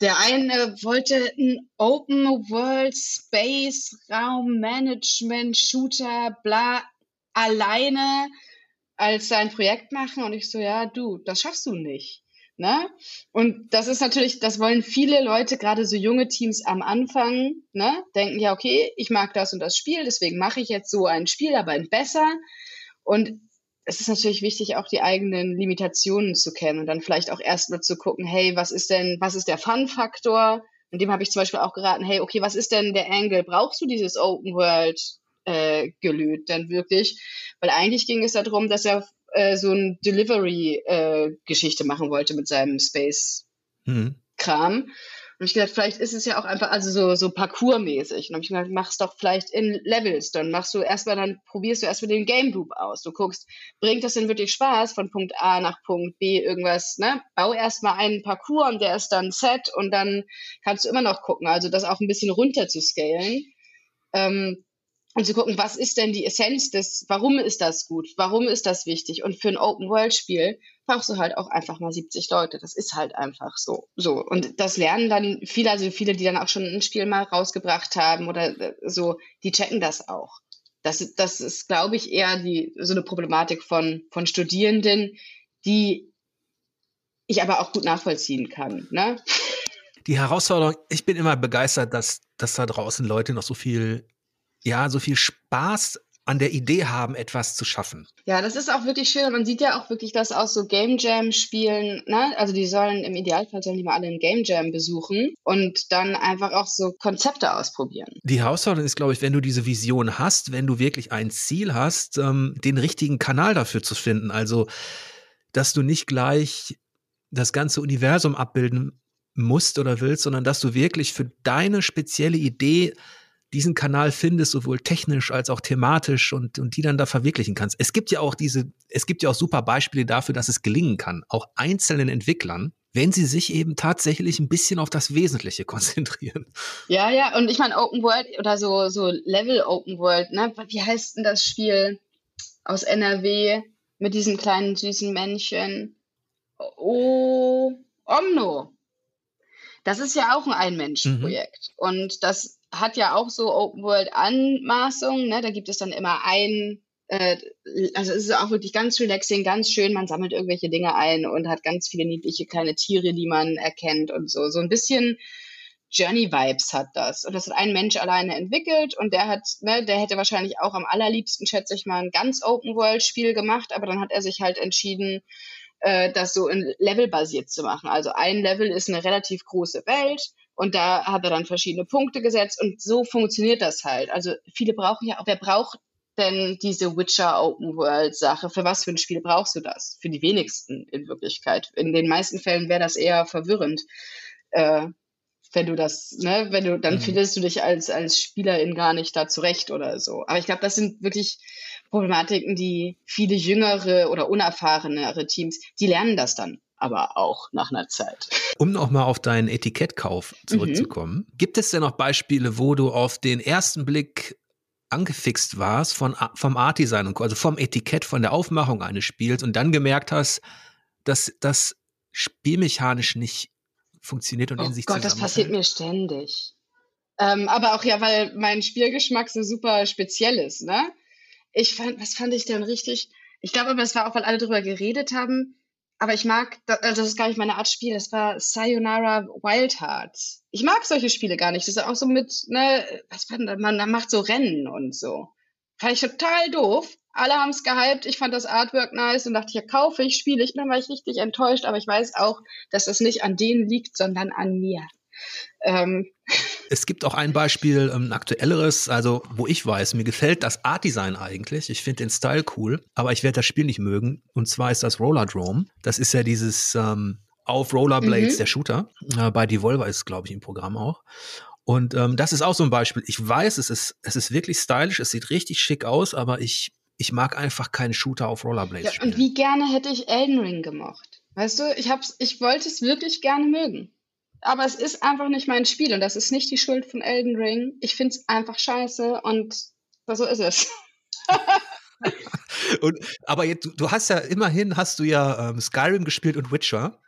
der eine wollte ein Open World Space Raum Management Shooter bla alleine als sein Projekt machen und ich so ja du das schaffst du nicht ne und das ist natürlich das wollen viele Leute gerade so junge Teams am Anfang ne denken ja okay ich mag das und das Spiel deswegen mache ich jetzt so ein Spiel aber ein besser und es ist natürlich wichtig, auch die eigenen Limitationen zu kennen und dann vielleicht auch erstmal zu gucken, hey, was ist denn, was ist der Fun-Faktor? In dem habe ich zum Beispiel auch geraten, hey, okay, was ist denn der Angle? Brauchst du dieses Open World äh, gelöt dann wirklich? Weil eigentlich ging es darum, dass er äh, so ein Delivery-Geschichte äh, machen wollte mit seinem Space-Kram. Mhm. Und ich gedacht, vielleicht ist es ja auch einfach, also so, so Parcours-mäßig. Und dann habe ich gedacht, mach's doch vielleicht in Levels. Dann machst du erstmal, dann probierst du erstmal den Game Loop aus. Du guckst, bringt das denn wirklich Spaß von Punkt A nach Punkt B irgendwas, ne? Bau erstmal einen Parcours und der ist dann set und dann kannst du immer noch gucken. Also das auch ein bisschen runter zu scalen. Ähm, und zu gucken, was ist denn die Essenz des, warum ist das gut, warum ist das wichtig? Und für ein Open-World-Spiel brauchst du halt auch einfach mal 70 Leute. Das ist halt einfach so. So. Und das lernen dann viele, also viele, die dann auch schon ein Spiel mal rausgebracht haben oder äh, so, die checken das auch. Das, das ist, glaube ich, eher die, so eine Problematik von, von Studierenden, die ich aber auch gut nachvollziehen kann. Ne? Die Herausforderung, ich bin immer begeistert, dass, dass da draußen Leute noch so viel ja, so viel Spaß an der Idee haben, etwas zu schaffen. Ja, das ist auch wirklich schön. Man sieht ja auch wirklich, dass aus so Game Jam Spielen, ne? also die sollen im Idealfall sollen die mal alle einen Game Jam besuchen und dann einfach auch so Konzepte ausprobieren. Die Herausforderung ist, glaube ich, wenn du diese Vision hast, wenn du wirklich ein Ziel hast, ähm, den richtigen Kanal dafür zu finden. Also, dass du nicht gleich das ganze Universum abbilden musst oder willst, sondern dass du wirklich für deine spezielle Idee diesen Kanal findest, sowohl technisch als auch thematisch und, und die dann da verwirklichen kannst. Es gibt ja auch diese, es gibt ja auch super Beispiele dafür, dass es gelingen kann, auch einzelnen Entwicklern, wenn sie sich eben tatsächlich ein bisschen auf das Wesentliche konzentrieren. Ja, ja, und ich meine Open World oder so, so Level Open World, ne? Wie heißt denn das Spiel aus NRW mit diesem kleinen süßen Männchen? Oh, Omno. Das ist ja auch ein Ein-Mensch-Projekt. Mhm. Und das hat ja auch so Open-World-Anmaßungen. Ne? Da gibt es dann immer ein, äh, also es ist auch wirklich ganz relaxing, ganz schön. Man sammelt irgendwelche Dinge ein und hat ganz viele niedliche kleine Tiere, die man erkennt und so. So ein bisschen Journey-Vibes hat das. Und das hat ein Mensch alleine entwickelt und der hat, ne, der hätte wahrscheinlich auch am allerliebsten, schätze ich mal, ein ganz Open-World-Spiel gemacht, aber dann hat er sich halt entschieden, äh, das so in Level basiert zu machen. Also ein Level ist eine relativ große Welt und da hat er dann verschiedene Punkte gesetzt und so funktioniert das halt. Also viele brauchen ja auch, wer braucht denn diese Witcher Open World Sache? Für was für ein Spiel brauchst du das? Für die wenigsten in Wirklichkeit. In den meisten Fällen wäre das eher verwirrend. Äh, wenn du das, ne, wenn du, dann mhm. findest du dich als, als Spielerin gar nicht da zurecht oder so. Aber ich glaube, das sind wirklich Problematiken, die viele jüngere oder unerfahrenere Teams, die lernen das dann aber auch nach einer Zeit. Um nochmal auf deinen Etikettkauf zurückzukommen, mhm. gibt es denn noch Beispiele, wo du auf den ersten Blick angefixt warst von, vom Art-Design, also vom Etikett, von der Aufmachung eines Spiels und dann gemerkt hast, dass das spielmechanisch nicht funktioniert und oh in sich Gott, das passiert mir ständig. Ähm, aber auch ja, weil mein Spielgeschmack so super speziell ist, ne? Ich fand, was fand ich denn richtig? Ich glaube aber, es war auch, weil alle drüber geredet haben. Aber ich mag, also das ist gar nicht meine Art Spiel, das war Sayonara Wild Hearts. Ich mag solche Spiele gar nicht. Das ist auch so mit, ne, was war denn, man macht so Rennen und so. Fand ich total doof. Alle haben es gehypt. Ich fand das Artwork nice und dachte, ja, kaufe ich, spiele ich. Dann war ich richtig enttäuscht, aber ich weiß auch, dass es nicht an denen liegt, sondern an mir. Ähm. Es gibt auch ein Beispiel, ein ähm, aktuelleres, also wo ich weiß, mir gefällt das Art-Design eigentlich. Ich finde den Style cool, aber ich werde das Spiel nicht mögen. Und zwar ist das Rollerdrome. Das ist ja dieses ähm, auf Rollerblades mhm. der Shooter. Äh, bei Devolver ist, glaube ich, im Programm auch. Und ähm, das ist auch so ein Beispiel. Ich weiß, es ist, es ist wirklich stylisch, es sieht richtig schick aus, aber ich, ich mag einfach keinen Shooter auf Rollerblades. Ja, spielen. und wie gerne hätte ich Elden Ring gemocht. Weißt du, ich, hab's, ich wollte es wirklich gerne mögen aber es ist einfach nicht mein Spiel und das ist nicht die Schuld von Elden Ring. Ich finde es einfach scheiße und so ist es. und, aber jetzt, du hast ja immerhin hast du ja ähm, Skyrim gespielt und Witcher.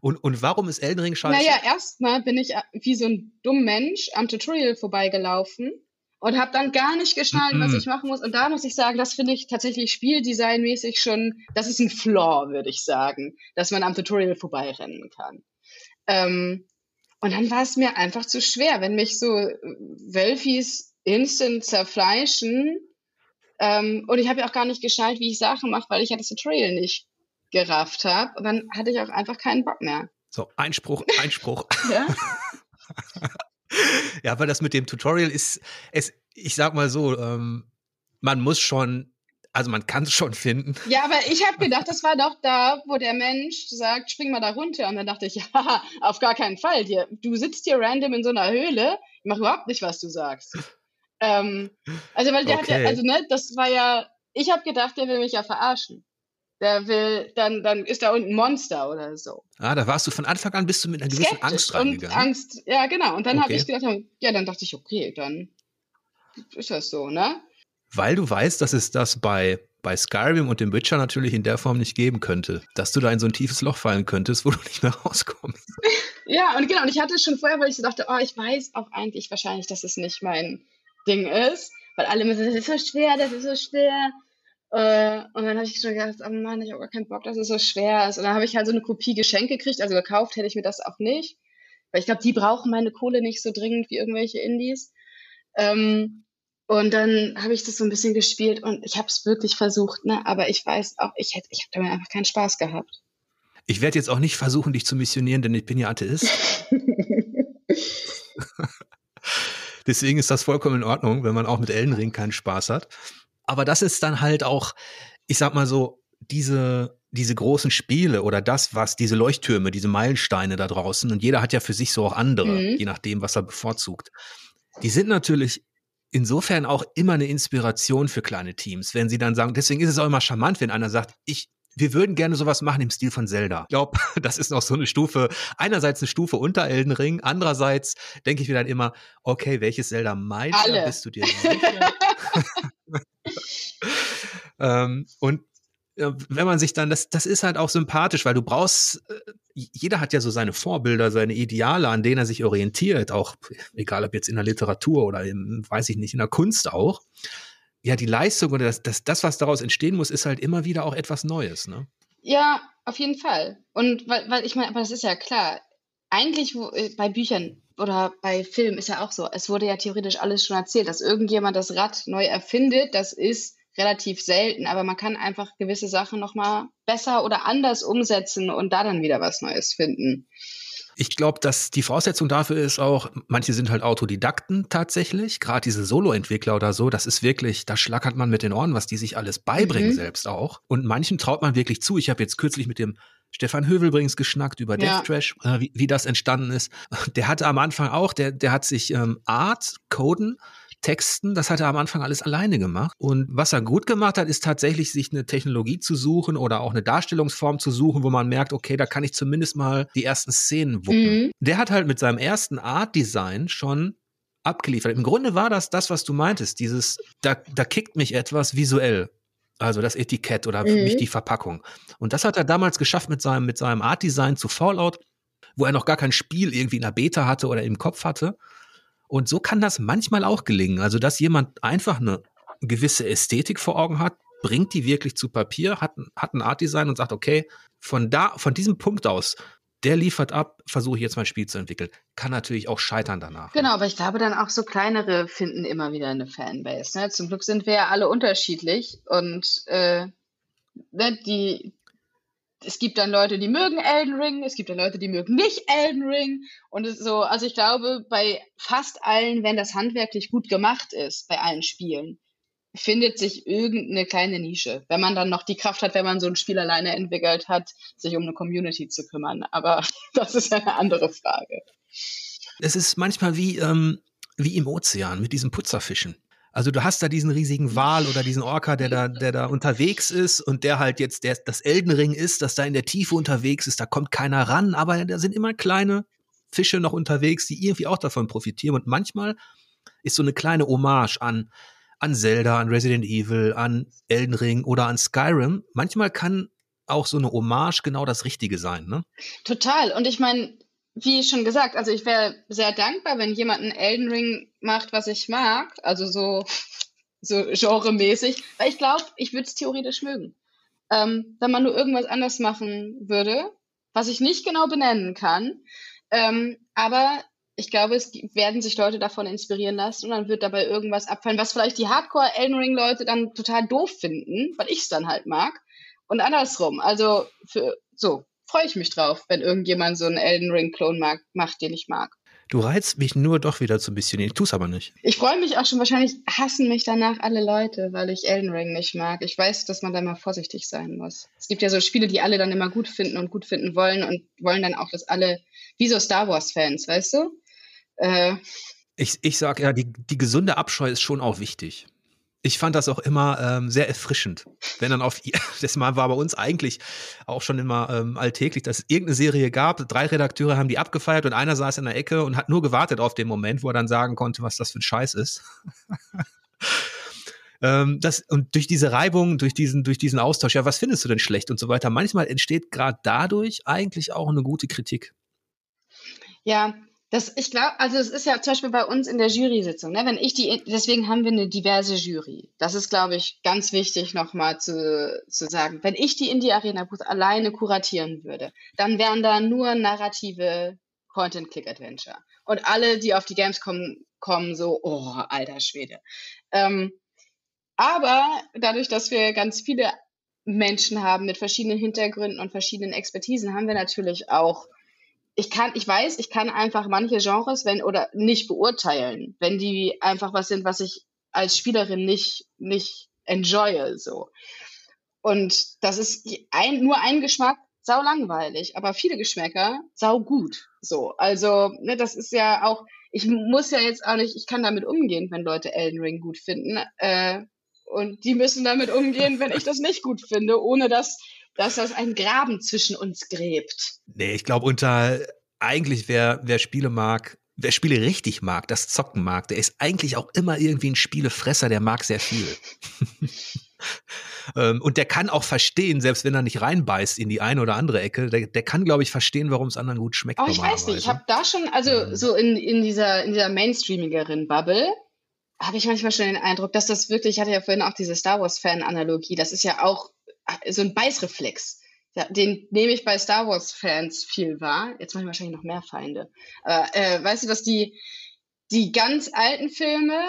Und, und warum ist Elden Ring scheiße? Naja, erstmal bin ich äh, wie so ein dumm Mensch am Tutorial vorbeigelaufen und habe dann gar nicht geschnallt, mm -mm. was ich machen muss. Und da muss ich sagen, das finde ich tatsächlich spieldesignmäßig schon, das ist ein Flaw, würde ich sagen, dass man am Tutorial vorbeirennen kann. Ähm, und dann war es mir einfach zu schwer, wenn mich so äh, Wölfis instant zerfleischen. Ähm, und ich habe ja auch gar nicht geschnallt, wie ich Sachen mache, weil ich ja das Tutorial nicht gerafft habe. Und dann hatte ich auch einfach keinen Bock mehr. So, Einspruch, Einspruch. ja? ja, weil das mit dem Tutorial ist, es, ich sag mal so, ähm, man muss schon also man kann es schon finden. Ja, aber ich habe gedacht, das war doch da, wo der Mensch sagt, spring mal da runter. Und dann dachte ich, ja, auf gar keinen Fall. Dir, du sitzt hier random in so einer Höhle, ich mach überhaupt nicht, was du sagst. Ähm, also, weil der okay. hat ja, also ne, das war ja, ich habe gedacht, der will mich ja verarschen. Der will, dann, dann ist da unten ein Monster oder so. Ah, da warst du von Anfang an bist du mit einer gewissen Skeptisch Angst reingegangen. Und Angst, ja, genau. Und dann okay. habe ich gedacht, ja, dann dachte ich, okay, dann ist das so, ne? Weil du weißt, dass es das bei, bei Skyrim und dem Witcher natürlich in der Form nicht geben könnte. Dass du da in so ein tiefes Loch fallen könntest, wo du nicht mehr rauskommst. Ja, und genau, und ich hatte es schon vorher, weil ich so dachte, oh, ich weiß auch eigentlich wahrscheinlich, dass es nicht mein Ding ist. Weil alle so, das ist so schwer, das ist so schwer. Äh, und dann habe ich schon gedacht, oh Mann, ich habe gar keinen Bock, dass es so schwer ist. Und dann habe ich halt so eine Kopie geschenkt gekriegt, also gekauft hätte ich mir das auch nicht. Weil ich glaube, die brauchen meine Kohle nicht so dringend wie irgendwelche Indies. Ähm, und dann habe ich das so ein bisschen gespielt und ich habe es wirklich versucht, ne? aber ich weiß auch, ich hätte, ich habe damit einfach keinen Spaß gehabt. Ich werde jetzt auch nicht versuchen, dich zu missionieren, denn ich bin ja Atheist. Deswegen ist das vollkommen in Ordnung, wenn man auch mit Ellenring keinen Spaß hat. Aber das ist dann halt auch, ich sag mal so, diese, diese großen Spiele oder das, was diese Leuchttürme, diese Meilensteine da draußen, und jeder hat ja für sich so auch andere, mhm. je nachdem, was er bevorzugt. Die sind natürlich insofern auch immer eine Inspiration für kleine Teams, wenn sie dann sagen, deswegen ist es auch immer charmant, wenn einer sagt, ich wir würden gerne sowas machen im Stil von Zelda. Ich glaube, das ist noch so eine Stufe, einerseits eine Stufe unter Elden Ring, andererseits denke ich mir dann immer, okay, welches Zelda meinst du? Bist du dir sicher? ähm, und wenn man sich dann, das, das ist halt auch sympathisch, weil du brauchst, äh, jeder hat ja so seine Vorbilder, seine Ideale, an denen er sich orientiert, auch egal ob jetzt in der Literatur oder im, weiß ich nicht, in der Kunst auch. Ja, die Leistung oder das, das, das, was daraus entstehen muss, ist halt immer wieder auch etwas Neues, ne? Ja, auf jeden Fall. Und weil, weil ich meine, aber das ist ja klar. Eigentlich wo, äh, bei Büchern oder bei Filmen ist ja auch so. Es wurde ja theoretisch alles schon erzählt, dass irgendjemand das Rad neu erfindet. Das ist relativ selten, aber man kann einfach gewisse Sachen nochmal besser oder anders umsetzen und da dann wieder was Neues finden. Ich glaube, dass die Voraussetzung dafür ist auch, manche sind halt Autodidakten tatsächlich, gerade diese Solo-Entwickler oder so, das ist wirklich, da schlackert man mit den Ohren, was die sich alles beibringen mhm. selbst auch. Und manchen traut man wirklich zu. Ich habe jetzt kürzlich mit dem Stefan Hövel übrigens geschnackt über ja. Death Trash, äh, wie, wie das entstanden ist. Der hatte am Anfang auch, der, der hat sich ähm, Art, Coden Texten, das hat er am Anfang alles alleine gemacht. Und was er gut gemacht hat, ist tatsächlich, sich eine Technologie zu suchen oder auch eine Darstellungsform zu suchen, wo man merkt, okay, da kann ich zumindest mal die ersten Szenen wuppen. Mhm. Der hat halt mit seinem ersten Art Design schon abgeliefert. Im Grunde war das das, was du meintest, dieses, da, da kickt mich etwas visuell. Also das Etikett oder für mhm. mich die Verpackung. Und das hat er damals geschafft mit seinem, mit seinem Art Design zu Fallout, wo er noch gar kein Spiel irgendwie in der Beta hatte oder im Kopf hatte. Und so kann das manchmal auch gelingen. Also, dass jemand einfach eine gewisse Ästhetik vor Augen hat, bringt die wirklich zu Papier, hat, hat ein Art Design und sagt, okay, von da, von diesem Punkt aus, der liefert ab, versuche ich jetzt mein Spiel zu entwickeln. Kann natürlich auch scheitern danach. Genau, aber ich glaube dann auch so kleinere finden immer wieder eine Fanbase. Ne? Zum Glück sind wir ja alle unterschiedlich und äh, ne, die, es gibt dann Leute, die mögen Elden Ring, es gibt dann Leute, die mögen nicht Elden Ring und so. Also ich glaube, bei fast allen, wenn das handwerklich gut gemacht ist, bei allen Spielen, findet sich irgendeine kleine Nische, wenn man dann noch die Kraft hat, wenn man so ein Spiel alleine entwickelt hat, sich um eine Community zu kümmern. Aber das ist eine andere Frage. Es ist manchmal wie, ähm, wie im Ozean mit diesen Putzerfischen. Also du hast da diesen riesigen Wal oder diesen Orca, der da, der da unterwegs ist und der halt jetzt der, das Eldenring ist, das da in der Tiefe unterwegs ist, da kommt keiner ran, aber da sind immer kleine Fische noch unterwegs, die irgendwie auch davon profitieren. Und manchmal ist so eine kleine Hommage an an Zelda, an Resident Evil, an Elden Ring oder an Skyrim. Manchmal kann auch so eine Hommage genau das Richtige sein, ne? Total. Und ich meine, wie schon gesagt, also ich wäre sehr dankbar, wenn jemand einen Elden Ring macht, was ich mag, also so, so genremäßig, weil ich glaube, ich würde es theoretisch mögen. Ähm, wenn man nur irgendwas anders machen würde, was ich nicht genau benennen kann. Ähm, aber ich glaube, es werden sich Leute davon inspirieren lassen und dann wird dabei irgendwas abfallen, was vielleicht die Hardcore Elden Ring Leute dann total doof finden, weil ich es dann halt mag. Und andersrum. Also für so freue ich mich drauf, wenn irgendjemand so einen Elden Ring Klon mag, macht, den ich mag. Du reizt mich nur doch wieder zu ein bisschen. Ich tue aber nicht. Ich freue mich auch schon. Wahrscheinlich hassen mich danach alle Leute, weil ich Elden Ring nicht mag. Ich weiß, dass man da mal vorsichtig sein muss. Es gibt ja so Spiele, die alle dann immer gut finden und gut finden wollen und wollen dann auch, dass alle, wie so Star Wars Fans, weißt du? Äh, ich ich sage ja, die, die gesunde Abscheu ist schon auch wichtig. Ich fand das auch immer ähm, sehr erfrischend. Wenn dann auf, das Mal war bei uns eigentlich auch schon immer ähm, alltäglich, dass es irgendeine Serie gab, drei Redakteure haben die abgefeiert und einer saß in der Ecke und hat nur gewartet auf den Moment, wo er dann sagen konnte, was das für ein Scheiß ist. ähm, das, und durch diese Reibung, durch diesen, durch diesen Austausch, ja, was findest du denn schlecht und so weiter, manchmal entsteht gerade dadurch eigentlich auch eine gute Kritik. Ja, das, ich glaube, also es ist ja zum Beispiel bei uns in der Jury-Sitzung, ne, wenn ich die, deswegen haben wir eine diverse Jury. Das ist, glaube ich, ganz wichtig nochmal zu, zu sagen. Wenn ich die Indie-Arena-Booth alleine kuratieren würde, dann wären da nur narrative Point-and-Click-Adventure. Und alle, die auf die Games kommen, kommen so, oh, alter Schwede. Ähm, aber dadurch, dass wir ganz viele Menschen haben mit verschiedenen Hintergründen und verschiedenen Expertisen, haben wir natürlich auch ich kann, ich weiß, ich kann einfach manche Genres, wenn, oder nicht beurteilen, wenn die einfach was sind, was ich als Spielerin nicht, nicht enjoye, so. Und das ist ein, nur ein Geschmack, sau langweilig, aber viele Geschmäcker, sau gut, so. Also, ne, das ist ja auch, ich muss ja jetzt auch nicht, ich kann damit umgehen, wenn Leute Elden Ring gut finden, äh, und die müssen damit umgehen, wenn ich das nicht gut finde, ohne dass dass das einen Graben zwischen uns gräbt. Nee, ich glaube, unter eigentlich, wer, wer Spiele mag, wer Spiele richtig mag, das Zocken mag, der ist eigentlich auch immer irgendwie ein Spielefresser, der mag sehr viel. Ähm, und der kann auch verstehen, selbst wenn er nicht reinbeißt in die eine oder andere Ecke, der, der kann, glaube ich, verstehen, warum es anderen gut schmeckt. Aber ich weiß nicht, ich habe da schon, also ähm. so in, in dieser, in dieser Mainstreamigeren Bubble, habe ich manchmal schon den Eindruck, dass das wirklich, ich hatte ja vorhin auch diese Star Wars-Fan-Analogie, das ist ja auch so ein Beißreflex. Den nehme ich bei Star Wars-Fans viel wahr. Jetzt mache ich wahrscheinlich noch mehr Feinde. Aber äh, weißt du, dass die, die ganz alten Filme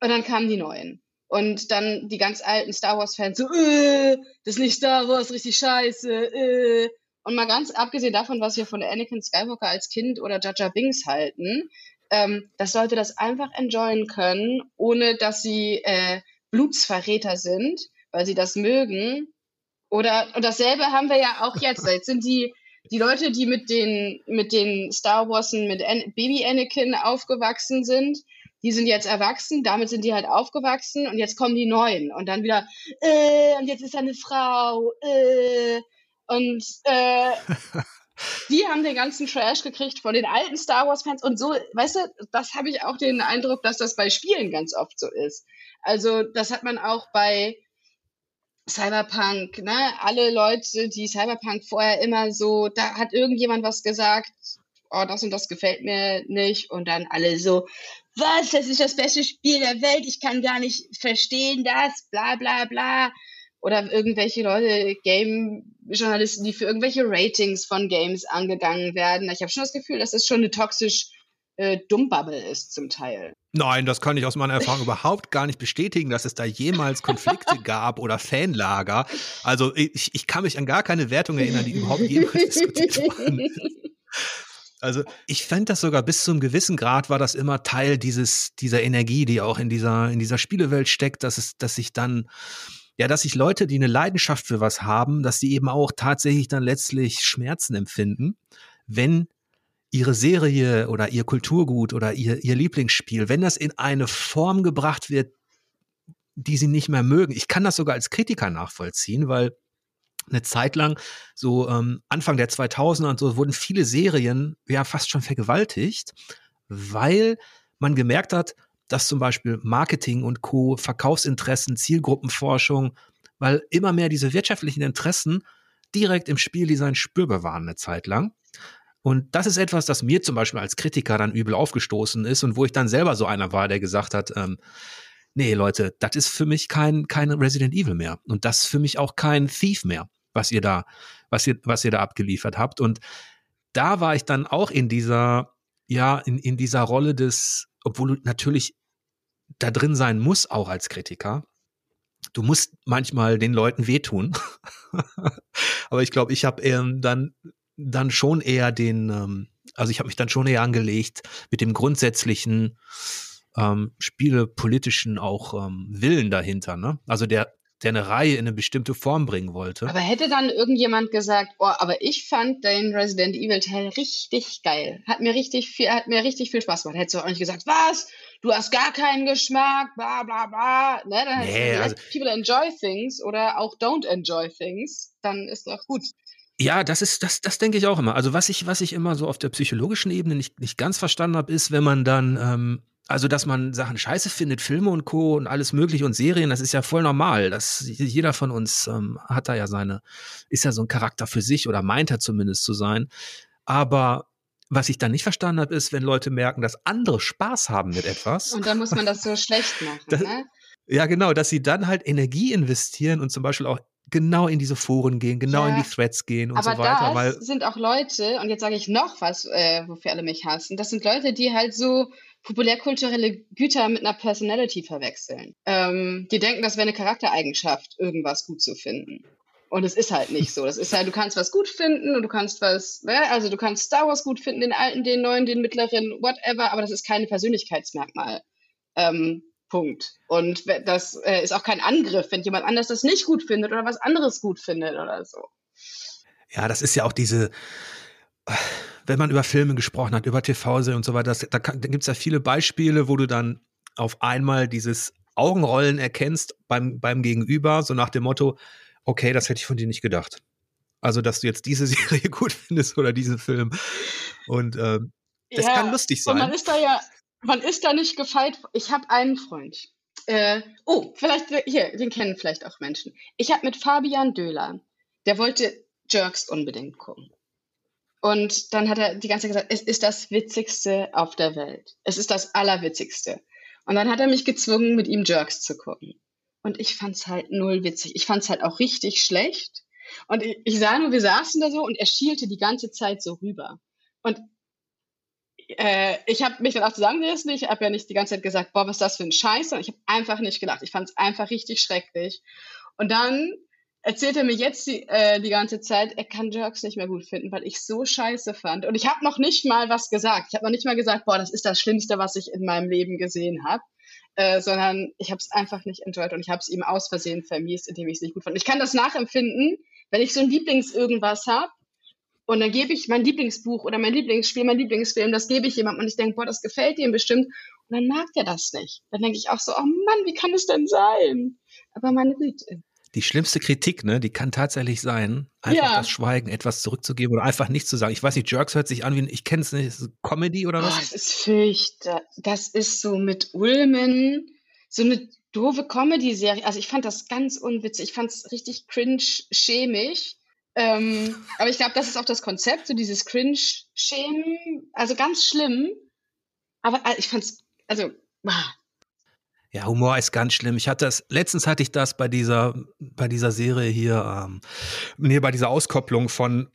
und dann kamen die neuen. Und dann die ganz alten Star Wars-Fans so, äh, das ist nicht Star Wars, richtig scheiße, äh. Und mal ganz abgesehen davon, was wir von Anakin Skywalker als Kind oder Jaja Bings halten, ähm, dass Leute das einfach enjoyen können, ohne dass sie äh, Blutsverräter sind, weil sie das mögen oder und dasselbe haben wir ja auch jetzt. Jetzt sind die die Leute, die mit den mit den Star Wars mit An Baby Anakin aufgewachsen sind, die sind jetzt erwachsen, damit sind die halt aufgewachsen und jetzt kommen die neuen und dann wieder äh, und jetzt ist er eine Frau äh, und äh, die haben den ganzen Trash gekriegt von den alten Star Wars Fans und so, weißt du, das habe ich auch den Eindruck, dass das bei Spielen ganz oft so ist. Also das hat man auch bei Cyberpunk, ne? Alle Leute, die Cyberpunk vorher immer so, da hat irgendjemand was gesagt, oh, das und das gefällt mir nicht. Und dann alle so, was, das ist das beste Spiel der Welt, ich kann gar nicht verstehen das, bla bla bla. Oder irgendwelche Leute, Game-Journalisten, die für irgendwelche Ratings von Games angegangen werden. Ich habe schon das Gefühl, dass das schon eine toxisch äh, Dummbubble ist zum Teil. Nein, das kann ich aus meiner Erfahrung überhaupt gar nicht bestätigen, dass es da jemals Konflikte gab oder Fanlager. Also ich, ich kann mich an gar keine Wertung erinnern, die überhaupt jemals diskutiert wurden. Also ich fände das sogar bis zu einem gewissen Grad war das immer Teil dieses, dieser Energie, die auch in dieser, in dieser Spielewelt steckt, dass es, dass sich dann, ja, dass sich Leute, die eine Leidenschaft für was haben, dass die eben auch tatsächlich dann letztlich Schmerzen empfinden, wenn ihre Serie oder ihr Kulturgut oder ihr, ihr Lieblingsspiel, wenn das in eine Form gebracht wird, die sie nicht mehr mögen. Ich kann das sogar als Kritiker nachvollziehen, weil eine Zeit lang, so ähm, Anfang der 2000er und so, wurden viele Serien ja fast schon vergewaltigt, weil man gemerkt hat, dass zum Beispiel Marketing und Co., Verkaufsinteressen, Zielgruppenforschung, weil immer mehr diese wirtschaftlichen Interessen direkt im Spieldesign spürbar waren eine Zeit lang. Und das ist etwas, das mir zum Beispiel als Kritiker dann übel aufgestoßen ist und wo ich dann selber so einer war, der gesagt hat, ähm, nee, Leute, das ist für mich kein, kein Resident Evil mehr. Und das ist für mich auch kein Thief mehr, was ihr da, was ihr, was ihr da abgeliefert habt. Und da war ich dann auch in dieser, ja, in, in dieser Rolle des, obwohl du natürlich da drin sein muss, auch als Kritiker. Du musst manchmal den Leuten wehtun. Aber ich glaube, ich habe ähm, dann dann schon eher den, ähm, also ich habe mich dann schon eher angelegt mit dem grundsätzlichen ähm, spielepolitischen auch ähm, Willen dahinter, ne? Also der, der eine Reihe in eine bestimmte Form bringen wollte. Aber hätte dann irgendjemand gesagt, oh, aber ich fand den Resident Evil Teil richtig geil. Hat mir richtig viel, hat mir richtig viel Spaß gemacht. Hättest du auch nicht gesagt, was? Du hast gar keinen Geschmack, bla bla bla. Ne? Dann nee, also, people enjoy things oder auch don't enjoy things, dann ist doch gut. Ja, das ist, das, das denke ich auch immer. Also was ich, was ich immer so auf der psychologischen Ebene nicht, nicht ganz verstanden habe, ist, wenn man dann, ähm, also dass man Sachen scheiße findet, Filme und Co. und alles mögliche und Serien, das ist ja voll normal. Das, jeder von uns ähm, hat da ja seine, ist ja so ein Charakter für sich oder meint er zumindest zu sein. Aber was ich dann nicht verstanden habe, ist, wenn Leute merken, dass andere Spaß haben mit etwas. Und dann muss man das so schlecht machen, das, ne? Ja, genau, dass sie dann halt Energie investieren und zum Beispiel auch genau in diese Foren gehen, genau ja, in die Threads gehen und so weiter. Aber weil sind auch Leute, und jetzt sage ich noch was, äh, wofür alle mich hassen, das sind Leute, die halt so populärkulturelle Güter mit einer Personality verwechseln. Ähm, die denken, das wäre eine Charaktereigenschaft, irgendwas gut zu finden. Und es ist halt nicht so. Das ist halt, du kannst was gut finden und du kannst was, ne? also du kannst Star Wars gut finden, den alten, den neuen, den mittleren, whatever, aber das ist keine Persönlichkeitsmerkmal. Ähm, Punkt. Und das äh, ist auch kein Angriff, wenn jemand anders das nicht gut findet oder was anderes gut findet oder so. Ja, das ist ja auch diese, wenn man über Filme gesprochen hat, über TV-Serien und so weiter, das, da, da gibt es ja viele Beispiele, wo du dann auf einmal dieses Augenrollen erkennst beim, beim Gegenüber, so nach dem Motto, okay, das hätte ich von dir nicht gedacht. Also, dass du jetzt diese Serie gut findest oder diesen Film. Und ähm, das ja, kann lustig sein. Und man ist da ja, man ist da nicht gefeit. Ich habe einen Freund. Äh, oh, vielleicht hier, den kennen vielleicht auch Menschen. Ich habe mit Fabian Döhler, der wollte Jerks unbedingt gucken. Und dann hat er die ganze Zeit gesagt, es ist das Witzigste auf der Welt. Es ist das Allerwitzigste. Und dann hat er mich gezwungen, mit ihm Jerks zu gucken. Und ich fand's halt null witzig. Ich fand's halt auch richtig schlecht. Und ich, ich sah nur, wir saßen da so und er schielte die ganze Zeit so rüber. Und äh, ich habe mich dann auch zusammengerissen. Ich habe ja nicht die ganze Zeit gesagt, boah, was ist das für ein Scheiß, sondern ich habe einfach nicht gelacht. Ich fand es einfach richtig schrecklich. Und dann erzählt er mir jetzt die, äh, die ganze Zeit, er kann Jerks nicht mehr gut finden, weil ich so scheiße fand. Und ich habe noch nicht mal was gesagt. Ich habe noch nicht mal gesagt, boah, das ist das Schlimmste, was ich in meinem Leben gesehen habe. Äh, sondern ich habe es einfach nicht enjoyed und ich habe es ihm aus Versehen vermiest, indem ich es nicht gut fand. Ich kann das nachempfinden, wenn ich so ein Lieblings-Irgendwas habe und dann gebe ich mein Lieblingsbuch oder mein Lieblingsspiel, mein Lieblingsfilm, das gebe ich jemandem und ich denke, boah, das gefällt ihm bestimmt. Und dann mag der das nicht. Dann denke ich auch so, oh Mann, wie kann es denn sein? Aber meine Güte. Die schlimmste Kritik, ne, die kann tatsächlich sein, einfach ja. das Schweigen, etwas zurückzugeben oder einfach nichts zu sagen. Ich weiß nicht, Jerks hört sich an wie, ich kenne es nicht, ist Comedy oder was? Oh, das ist fürchter. Das ist so mit Ulmen, so eine doofe Comedy-Serie. Also ich fand das ganz unwitzig. Ich fand es richtig cringe, schämig. Ähm, aber ich glaube, das ist auch das Konzept, so dieses Cringe-Schämen. Also ganz schlimm. Aber äh, ich fand's, also, ah. Ja, Humor ist ganz schlimm. Ich hatte das, letztens hatte ich das bei dieser, bei dieser Serie hier, ähm, nee, bei dieser Auskopplung von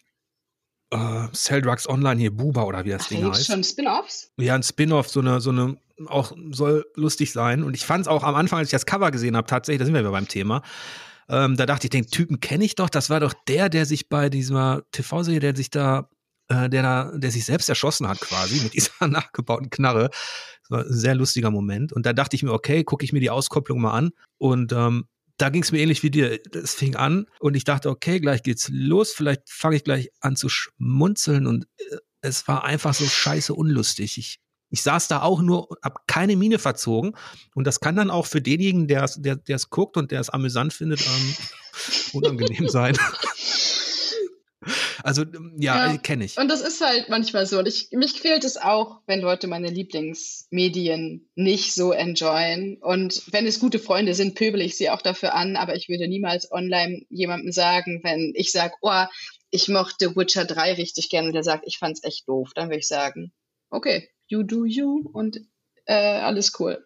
äh, Cell Drugs Online hier, Buba oder wie das Ach, Ding heißt. schon Spin-Offs? Ja, ein Spin-Off, so eine, so eine, auch soll lustig sein. Und ich fand es auch am Anfang, als ich das Cover gesehen habe, tatsächlich, da sind wir wieder beim Thema. Ähm, da dachte ich, den Typen kenne ich doch. Das war doch der, der sich bei dieser TV-Serie, der sich da, äh, der da, der sich selbst erschossen hat quasi mit dieser nachgebauten Knarre. Das war ein sehr lustiger Moment. Und da dachte ich mir, okay, gucke ich mir die Auskopplung mal an. Und ähm, da ging es mir ähnlich wie dir. Es fing an und ich dachte, okay, gleich geht's los. Vielleicht fange ich gleich an zu schmunzeln und äh, es war einfach so scheiße unlustig. Ich, ich saß da auch nur, hab keine Miene verzogen und das kann dann auch für denjenigen, der es guckt und der es amüsant findet, ähm, unangenehm sein. Also ähm, ja, ja. kenne ich. Und das ist halt manchmal so. Und ich, mich quält es auch, wenn Leute meine Lieblingsmedien nicht so enjoyen. Und wenn es gute Freunde sind, pöbel ich sie auch dafür an. Aber ich würde niemals online jemandem sagen, wenn ich sage, oh, ich mochte Witcher 3 richtig gerne und der sagt, ich fand's echt doof, dann würde ich sagen, okay, you do you und äh, alles cool.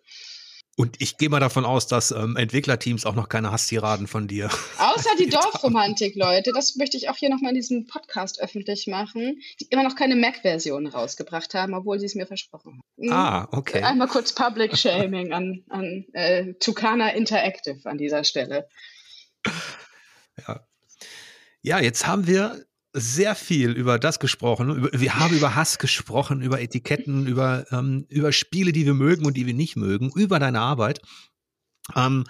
Und ich gehe mal davon aus, dass ähm, Entwicklerteams auch noch keine Hasstiraden von dir. Außer die Dorfromantik, Leute. Das möchte ich auch hier nochmal in diesem Podcast öffentlich machen, die immer noch keine Mac-Version rausgebracht haben, obwohl sie es mir versprochen haben. Ah, okay. Einmal kurz Public Shaming an, an äh, Tucana Interactive an dieser Stelle. Ja. Ja, jetzt haben wir sehr viel über das gesprochen. Wir haben über Hass gesprochen, über Etiketten, über, ähm, über Spiele, die wir mögen und die wir nicht mögen, über deine Arbeit. Ähm,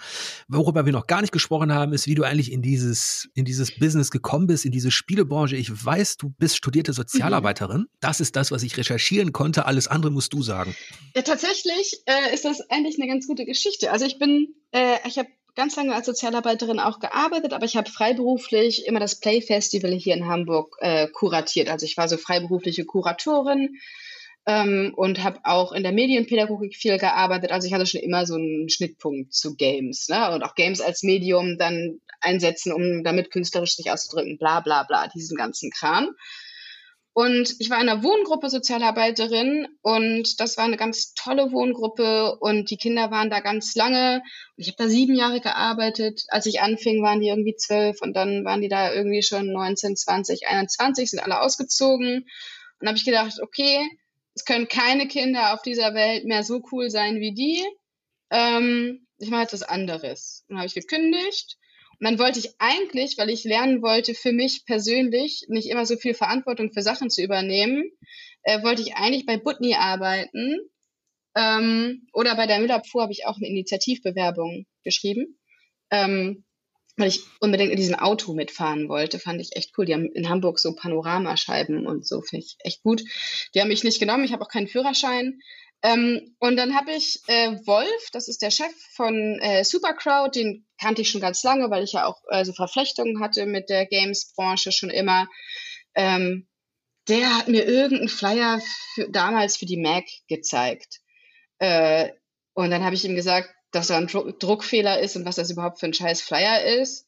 worüber wir noch gar nicht gesprochen haben, ist, wie du eigentlich in dieses, in dieses Business gekommen bist, in diese Spielebranche. Ich weiß, du bist studierte Sozialarbeiterin. Mhm. Das ist das, was ich recherchieren konnte. Alles andere musst du sagen. Ja, tatsächlich äh, ist das eigentlich eine ganz gute Geschichte. Also ich bin, äh, ich habe ganz lange als Sozialarbeiterin auch gearbeitet, aber ich habe freiberuflich immer das Play Festival hier in Hamburg äh, kuratiert. Also ich war so freiberufliche Kuratorin ähm, und habe auch in der Medienpädagogik viel gearbeitet. Also ich hatte schon immer so einen Schnittpunkt zu Games ne? und auch Games als Medium dann einsetzen, um damit künstlerisch sich auszudrücken, bla bla bla, diesen ganzen Kram. Und ich war in einer Wohngruppe Sozialarbeiterin und das war eine ganz tolle Wohngruppe und die Kinder waren da ganz lange. Ich habe da sieben Jahre gearbeitet. Als ich anfing, waren die irgendwie zwölf und dann waren die da irgendwie schon 19, 20, 21, sind alle ausgezogen. Und habe ich gedacht, okay, es können keine Kinder auf dieser Welt mehr so cool sein wie die. Ähm, ich mache etwas anderes. Und habe ich gekündigt dann wollte ich eigentlich, weil ich lernen wollte, für mich persönlich nicht immer so viel Verantwortung für Sachen zu übernehmen, äh, wollte ich eigentlich bei Butni arbeiten. Ähm, oder bei der Müllabfuhr habe ich auch eine Initiativbewerbung geschrieben. Ähm, weil ich unbedingt in diesem Auto mitfahren wollte, fand ich echt cool. Die haben in Hamburg so Panoramascheiben und so, finde ich echt gut. Die haben mich nicht genommen, ich habe auch keinen Führerschein. Ähm, und dann habe ich äh, Wolf, das ist der Chef von äh, Supercrowd, den kannte ich schon ganz lange, weil ich ja auch äh, so Verflechtungen hatte mit der Games-Branche schon immer. Ähm, der hat mir irgendeinen Flyer für, damals für die Mac gezeigt. Äh, und dann habe ich ihm gesagt, dass da ein Dru Druckfehler ist und was das überhaupt für ein scheiß Flyer ist.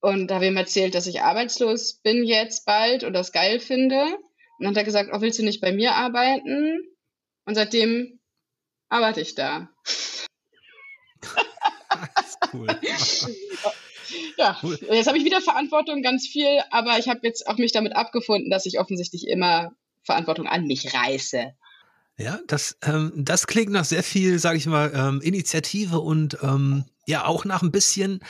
Und habe ihm erzählt, dass ich arbeitslos bin jetzt bald und das geil finde. Und dann hat er gesagt, oh, willst du nicht bei mir arbeiten? Und seitdem arbeite ich da. cool. ja, cool. jetzt habe ich wieder Verantwortung, ganz viel, aber ich habe jetzt auch mich damit abgefunden, dass ich offensichtlich immer Verantwortung an mich reiße. Ja, das, ähm, das klingt nach sehr viel, sage ich mal, ähm, Initiative und ähm, ja auch nach ein bisschen.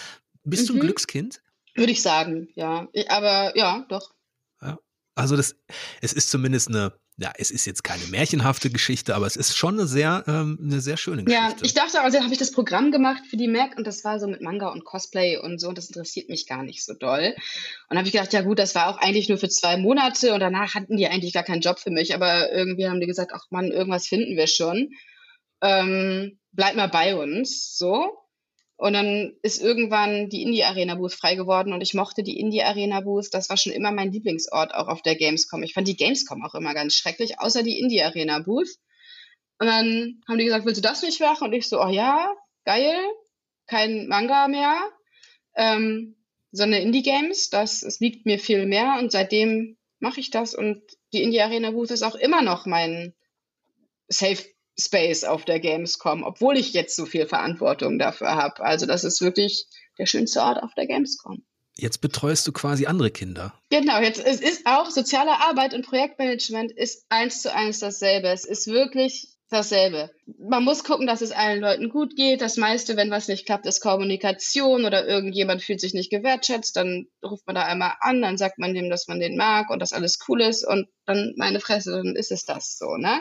Bist mhm. du ein. Glückskind? Würde ich sagen, ja. Aber ja, doch. Ja. Also das, es ist zumindest eine ja, es ist jetzt keine märchenhafte Geschichte, aber es ist schon eine sehr, ähm, eine sehr schöne Geschichte. Ja, ich dachte, also habe ich das Programm gemacht für die Mac und das war so mit Manga und Cosplay und so und das interessiert mich gar nicht so doll. Und habe ich gedacht, ja gut, das war auch eigentlich nur für zwei Monate und danach hatten die eigentlich gar keinen Job für mich, aber irgendwie haben die gesagt, ach Mann, irgendwas finden wir schon. Ähm, bleib mal bei uns, so. Und dann ist irgendwann die Indie Arena Booth frei geworden und ich mochte die Indie Arena Booth. Das war schon immer mein Lieblingsort auch auf der Gamescom. Ich fand die Gamescom auch immer ganz schrecklich, außer die Indie Arena Booth. Und dann haben die gesagt, willst du das nicht machen? Und ich so, oh ja, geil, kein Manga mehr. Ähm, sondern Indie-Games. Das es liegt mir viel mehr und seitdem mache ich das und die Indie Arena Booth ist auch immer noch mein Safe Space auf der Gamescom, obwohl ich jetzt so viel Verantwortung dafür habe. Also das ist wirklich der schönste Ort auf der Gamescom. Jetzt betreust du quasi andere Kinder. Genau, jetzt es ist auch soziale Arbeit und Projektmanagement ist eins zu eins dasselbe. Es ist wirklich dasselbe. Man muss gucken, dass es allen Leuten gut geht. Das meiste, wenn was nicht klappt, ist Kommunikation oder irgendjemand fühlt sich nicht gewertschätzt, dann ruft man da einmal an, dann sagt man dem, dass man den mag und dass alles cool ist und dann meine Fresse, dann ist es das so, ne?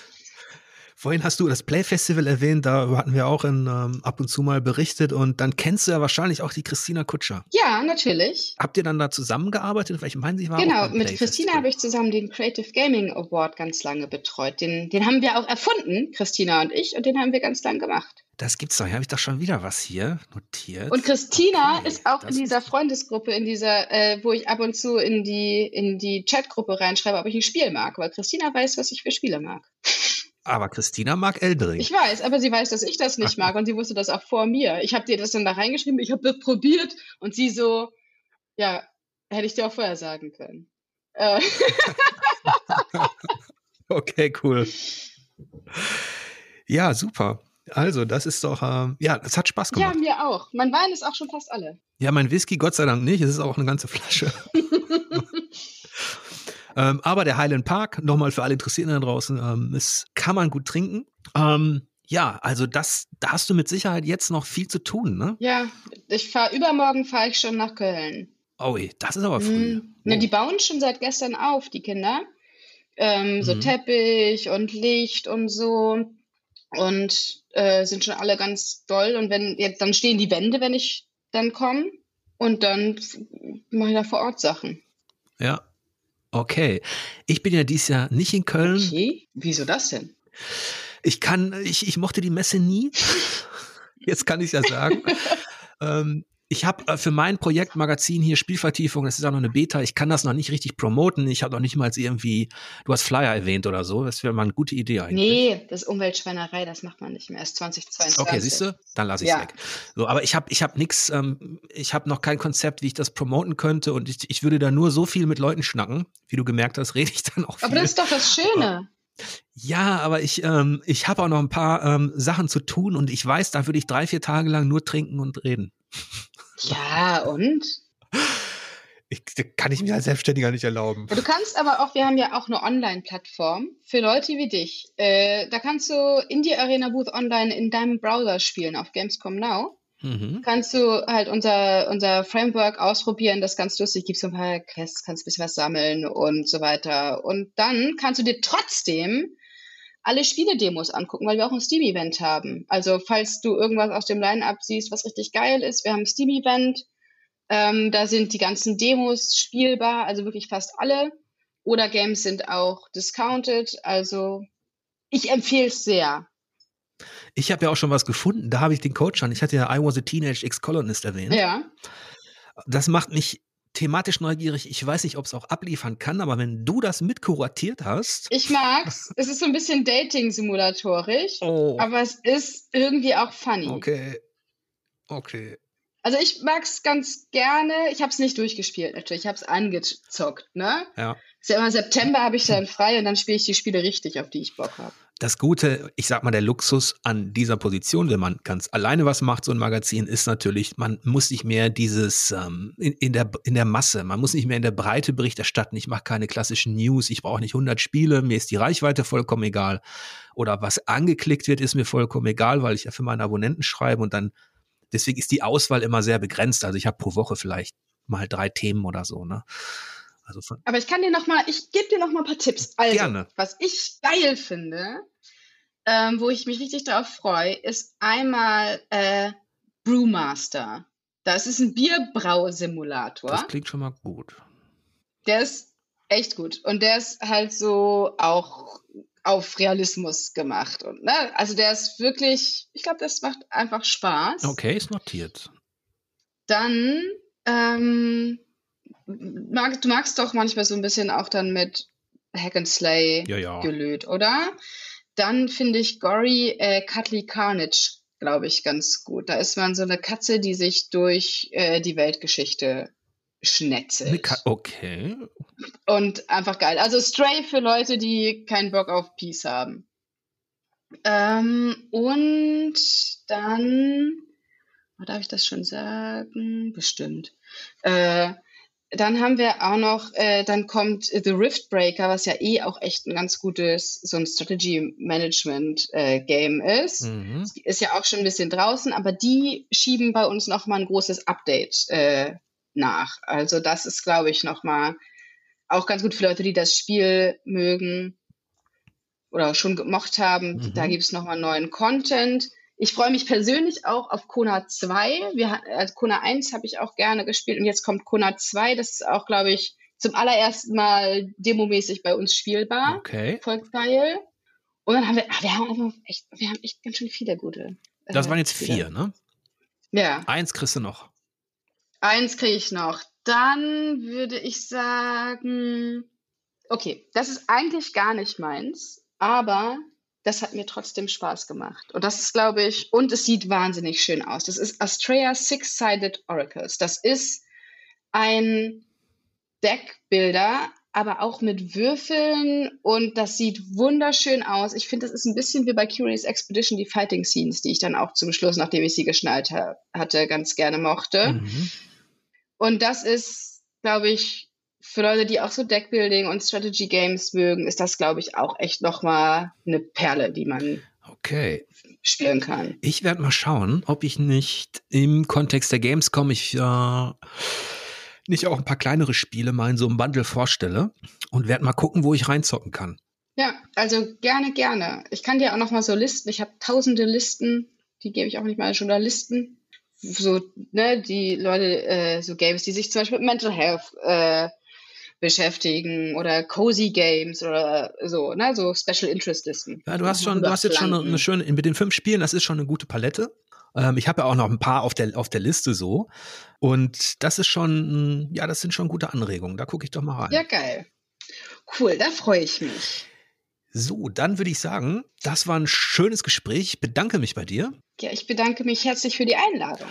Vorhin hast du das Play Festival erwähnt, da hatten wir auch in, ähm, ab und zu mal berichtet und dann kennst du ja wahrscheinlich auch die Christina Kutscher. Ja, natürlich. Habt ihr dann da zusammengearbeitet? Weil ich meine, sie war Genau, mit Christina habe ich zusammen den Creative Gaming Award ganz lange betreut. Den, den haben wir auch erfunden, Christina und ich, und den haben wir ganz lang gemacht. Das gibt's doch. Hier habe ich doch schon wieder was hier notiert. Und Christina okay, ist auch in dieser Freundesgruppe, in dieser, äh, wo ich ab und zu in die, in die Chatgruppe reinschreibe, ob ich ein Spiel mag, weil Christina weiß, was ich für Spiele mag. Aber Christina mag Eldring. Ich weiß, aber sie weiß, dass ich das nicht mag und sie wusste das auch vor mir. Ich habe dir das dann da reingeschrieben, ich habe das probiert und sie so, ja, hätte ich dir auch vorher sagen können. Äh. okay, cool. Ja, super. Also, das ist doch, ähm, ja, es hat Spaß gemacht. Ja, mir auch. Mein Wein ist auch schon fast alle. Ja, mein Whisky, Gott sei Dank nicht. Es ist auch eine ganze Flasche. Ähm, aber der Highland Park, nochmal für alle Interessierten da draußen, ähm, ist, kann man gut trinken. Ähm, ja, also das, da hast du mit Sicherheit jetzt noch viel zu tun, ne? Ja, ich fahre übermorgen fahre ich schon nach Köln. Oh, das ist aber früh. Mhm. Ne, die bauen schon seit gestern auf, die Kinder. Ähm, so mhm. Teppich und Licht und so. Und äh, sind schon alle ganz doll. Und wenn jetzt, dann stehen die Wände, wenn ich dann komme. Und dann mache ich da vor Ort Sachen. Ja, Okay. Ich bin ja dieses Jahr nicht in Köln. Okay. Wieso das denn? Ich kann, ich, ich mochte die Messe nie. Jetzt kann ich ja sagen. ähm, ich habe äh, für mein Projekt Magazin hier Spielvertiefung, das ist auch noch eine Beta, ich kann das noch nicht richtig promoten. Ich habe noch nicht mal irgendwie, du hast Flyer erwähnt oder so, das wäre mal eine gute Idee eigentlich. Nee, das ist Umweltschweinerei, das macht man nicht mehr, erst 2022. Okay, siehst du? Dann lasse ich es ja. weg. So, aber ich habe ich hab nichts, ähm, ich habe noch kein Konzept, wie ich das promoten könnte und ich, ich würde da nur so viel mit Leuten schnacken. Wie du gemerkt hast, rede ich dann auch viel. Aber das ist doch das Schöne. Ja, aber ich, ähm, ich habe auch noch ein paar ähm, Sachen zu tun und ich weiß, da würde ich drei, vier Tage lang nur trinken und reden. Ja, und? Ich, kann ich mir als Selbstständiger nicht erlauben. Du kannst aber auch, wir haben ja auch eine Online-Plattform für Leute wie dich. Äh, da kannst du Indie Arena Booth online in deinem Browser spielen auf Gamescom Now. Mhm. Kannst du halt unser, unser Framework ausprobieren, das ist ganz lustig, gibt so ein paar Quests, kannst ein bisschen was sammeln und so weiter. Und dann kannst du dir trotzdem alle Spiele-Demos angucken, weil wir auch ein Steam-Event haben. Also falls du irgendwas aus dem Line-Up siehst, was richtig geil ist, wir haben ein Steam-Event, ähm, da sind die ganzen Demos spielbar, also wirklich fast alle. Oder Games sind auch discounted, also ich empfehle es sehr. Ich habe ja auch schon was gefunden, da habe ich den Coach an. Ich hatte ja I Was a Teenage Ex-Colonist erwähnt. Ja. Das macht mich thematisch neugierig. Ich weiß nicht, ob es auch abliefern kann, aber wenn du das mitkuratiert hast. Ich mag's. es ist so ein bisschen Dating-simulatorisch, oh. aber es ist irgendwie auch funny. Okay. Okay. Also ich mag's ganz gerne. Ich habe es nicht durchgespielt natürlich. Ich habe es angezockt, ne? Ja. Ist ja immer September habe ich dann frei und dann spiele ich die Spiele richtig, auf die ich Bock habe das Gute, ich sag mal, der Luxus an dieser Position, wenn man ganz alleine was macht, so ein Magazin, ist natürlich, man muss nicht mehr dieses ähm, in, in, der, in der Masse, man muss nicht mehr in der Breite Bericht erstatten. Ich mache keine klassischen News, ich brauche nicht 100 Spiele, mir ist die Reichweite vollkommen egal. Oder was angeklickt wird, ist mir vollkommen egal, weil ich ja für meine Abonnenten schreibe und dann, deswegen ist die Auswahl immer sehr begrenzt. Also ich habe pro Woche vielleicht mal drei Themen oder so, ne? Also Aber ich kann dir noch mal, ich gebe dir noch mal ein paar Tipps. Also, Gerne. was ich geil finde, ähm, wo ich mich richtig darauf freue, ist einmal äh, Brewmaster. Das ist ein Bierbrausimulator. Das klingt schon mal gut. Der ist echt gut. Und der ist halt so auch auf Realismus gemacht. Und, ne? Also der ist wirklich, ich glaube, das macht einfach Spaß. Okay, ist notiert. Dann, ähm, mag, du magst doch manchmal so ein bisschen auch dann mit Hack and Slay ja, ja. gelöt, oder? Dann finde ich Gory äh, Cutley Carnage glaube ich, ganz gut. Da ist man so eine Katze, die sich durch äh, die Weltgeschichte schnetzelt. Okay. Und einfach geil. Also Stray für Leute, die keinen Bock auf Peace haben. Ähm, und dann, darf ich das schon sagen? Bestimmt. Äh, dann haben wir auch noch, äh, dann kommt The Rift Breaker, was ja eh auch echt ein ganz gutes, so ein Strategy Management äh, Game ist. Mhm. Ist ja auch schon ein bisschen draußen, aber die schieben bei uns nochmal ein großes Update äh, nach. Also das ist, glaube ich, nochmal auch ganz gut für Leute, die das Spiel mögen oder schon gemocht haben. Mhm. Da gibt es nochmal neuen Content. Ich freue mich persönlich auch auf Kona 2. Wir, also Kona 1 habe ich auch gerne gespielt und jetzt kommt Kona 2. Das ist auch, glaube ich, zum allerersten Mal demomäßig bei uns spielbar. Okay. Voll geil. Und dann haben wir, ach, wir haben echt, wir haben echt ganz schön viele gute. Äh, das waren jetzt vier, ne? Ja. Eins kriegst du noch. Eins kriege ich noch. Dann würde ich sagen, okay, das ist eigentlich gar nicht meins, aber das hat mir trotzdem Spaß gemacht. Und das ist, glaube ich, und es sieht wahnsinnig schön aus. Das ist Astrea Six-Sided Oracles. Das ist ein Deckbilder, aber auch mit Würfeln und das sieht wunderschön aus. Ich finde, das ist ein bisschen wie bei Curious Expedition die Fighting Scenes, die ich dann auch zum Schluss, nachdem ich sie geschnallt ha hatte, ganz gerne mochte. Mhm. Und das ist, glaube ich, für Leute, die auch so Deckbuilding und Strategy Games mögen, ist das, glaube ich, auch echt nochmal eine Perle, die man okay. spielen kann. Ich werde mal schauen, ob ich nicht im Kontext der Gamescom ich äh, nicht auch ein paar kleinere Spiele mal in so einem Bundle vorstelle und werde mal gucken, wo ich reinzocken kann. Ja, also gerne, gerne. Ich kann dir auch noch mal so Listen. Ich habe tausende Listen, die gebe ich auch nicht mal als Journalisten. So, ne, die Leute, äh, so Games, die sich zum Beispiel mit Mental Health äh, beschäftigen oder Cozy Games oder so, ne, so Special Interest Listen. Ja, du hast schon, du hast jetzt schon eine schöne, mit den fünf Spielen, das ist schon eine gute Palette. Ähm, ich habe ja auch noch ein paar auf der, auf der Liste so. Und das ist schon, ja, das sind schon gute Anregungen. Da gucke ich doch mal rein. Ja, geil. Cool, da freue ich mich. So, dann würde ich sagen, das war ein schönes Gespräch. Ich bedanke mich bei dir. Ja, ich bedanke mich herzlich für die Einladung.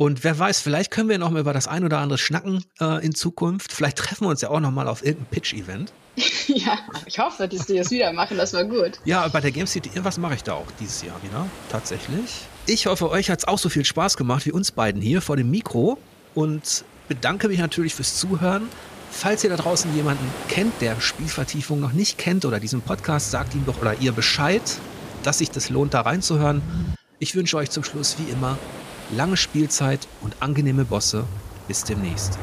Und wer weiß, vielleicht können wir noch mal über das ein oder andere schnacken äh, in Zukunft. Vielleicht treffen wir uns ja auch noch mal auf irgendein Pitch-Event. ja, ich hoffe, dass die das wieder machen. Das war gut. Ja, bei der Games City, irgendwas mache ich da auch dieses Jahr wieder. Tatsächlich. Ich hoffe, euch hat es auch so viel Spaß gemacht wie uns beiden hier vor dem Mikro. Und bedanke mich natürlich fürs Zuhören. Falls ihr da draußen jemanden kennt, der Spielvertiefung noch nicht kennt oder diesen Podcast, sagt ihm doch oder ihr Bescheid, dass sich das lohnt, da reinzuhören. Ich wünsche euch zum Schluss wie immer lange Spielzeit und angenehme Bosse. Bis demnächst.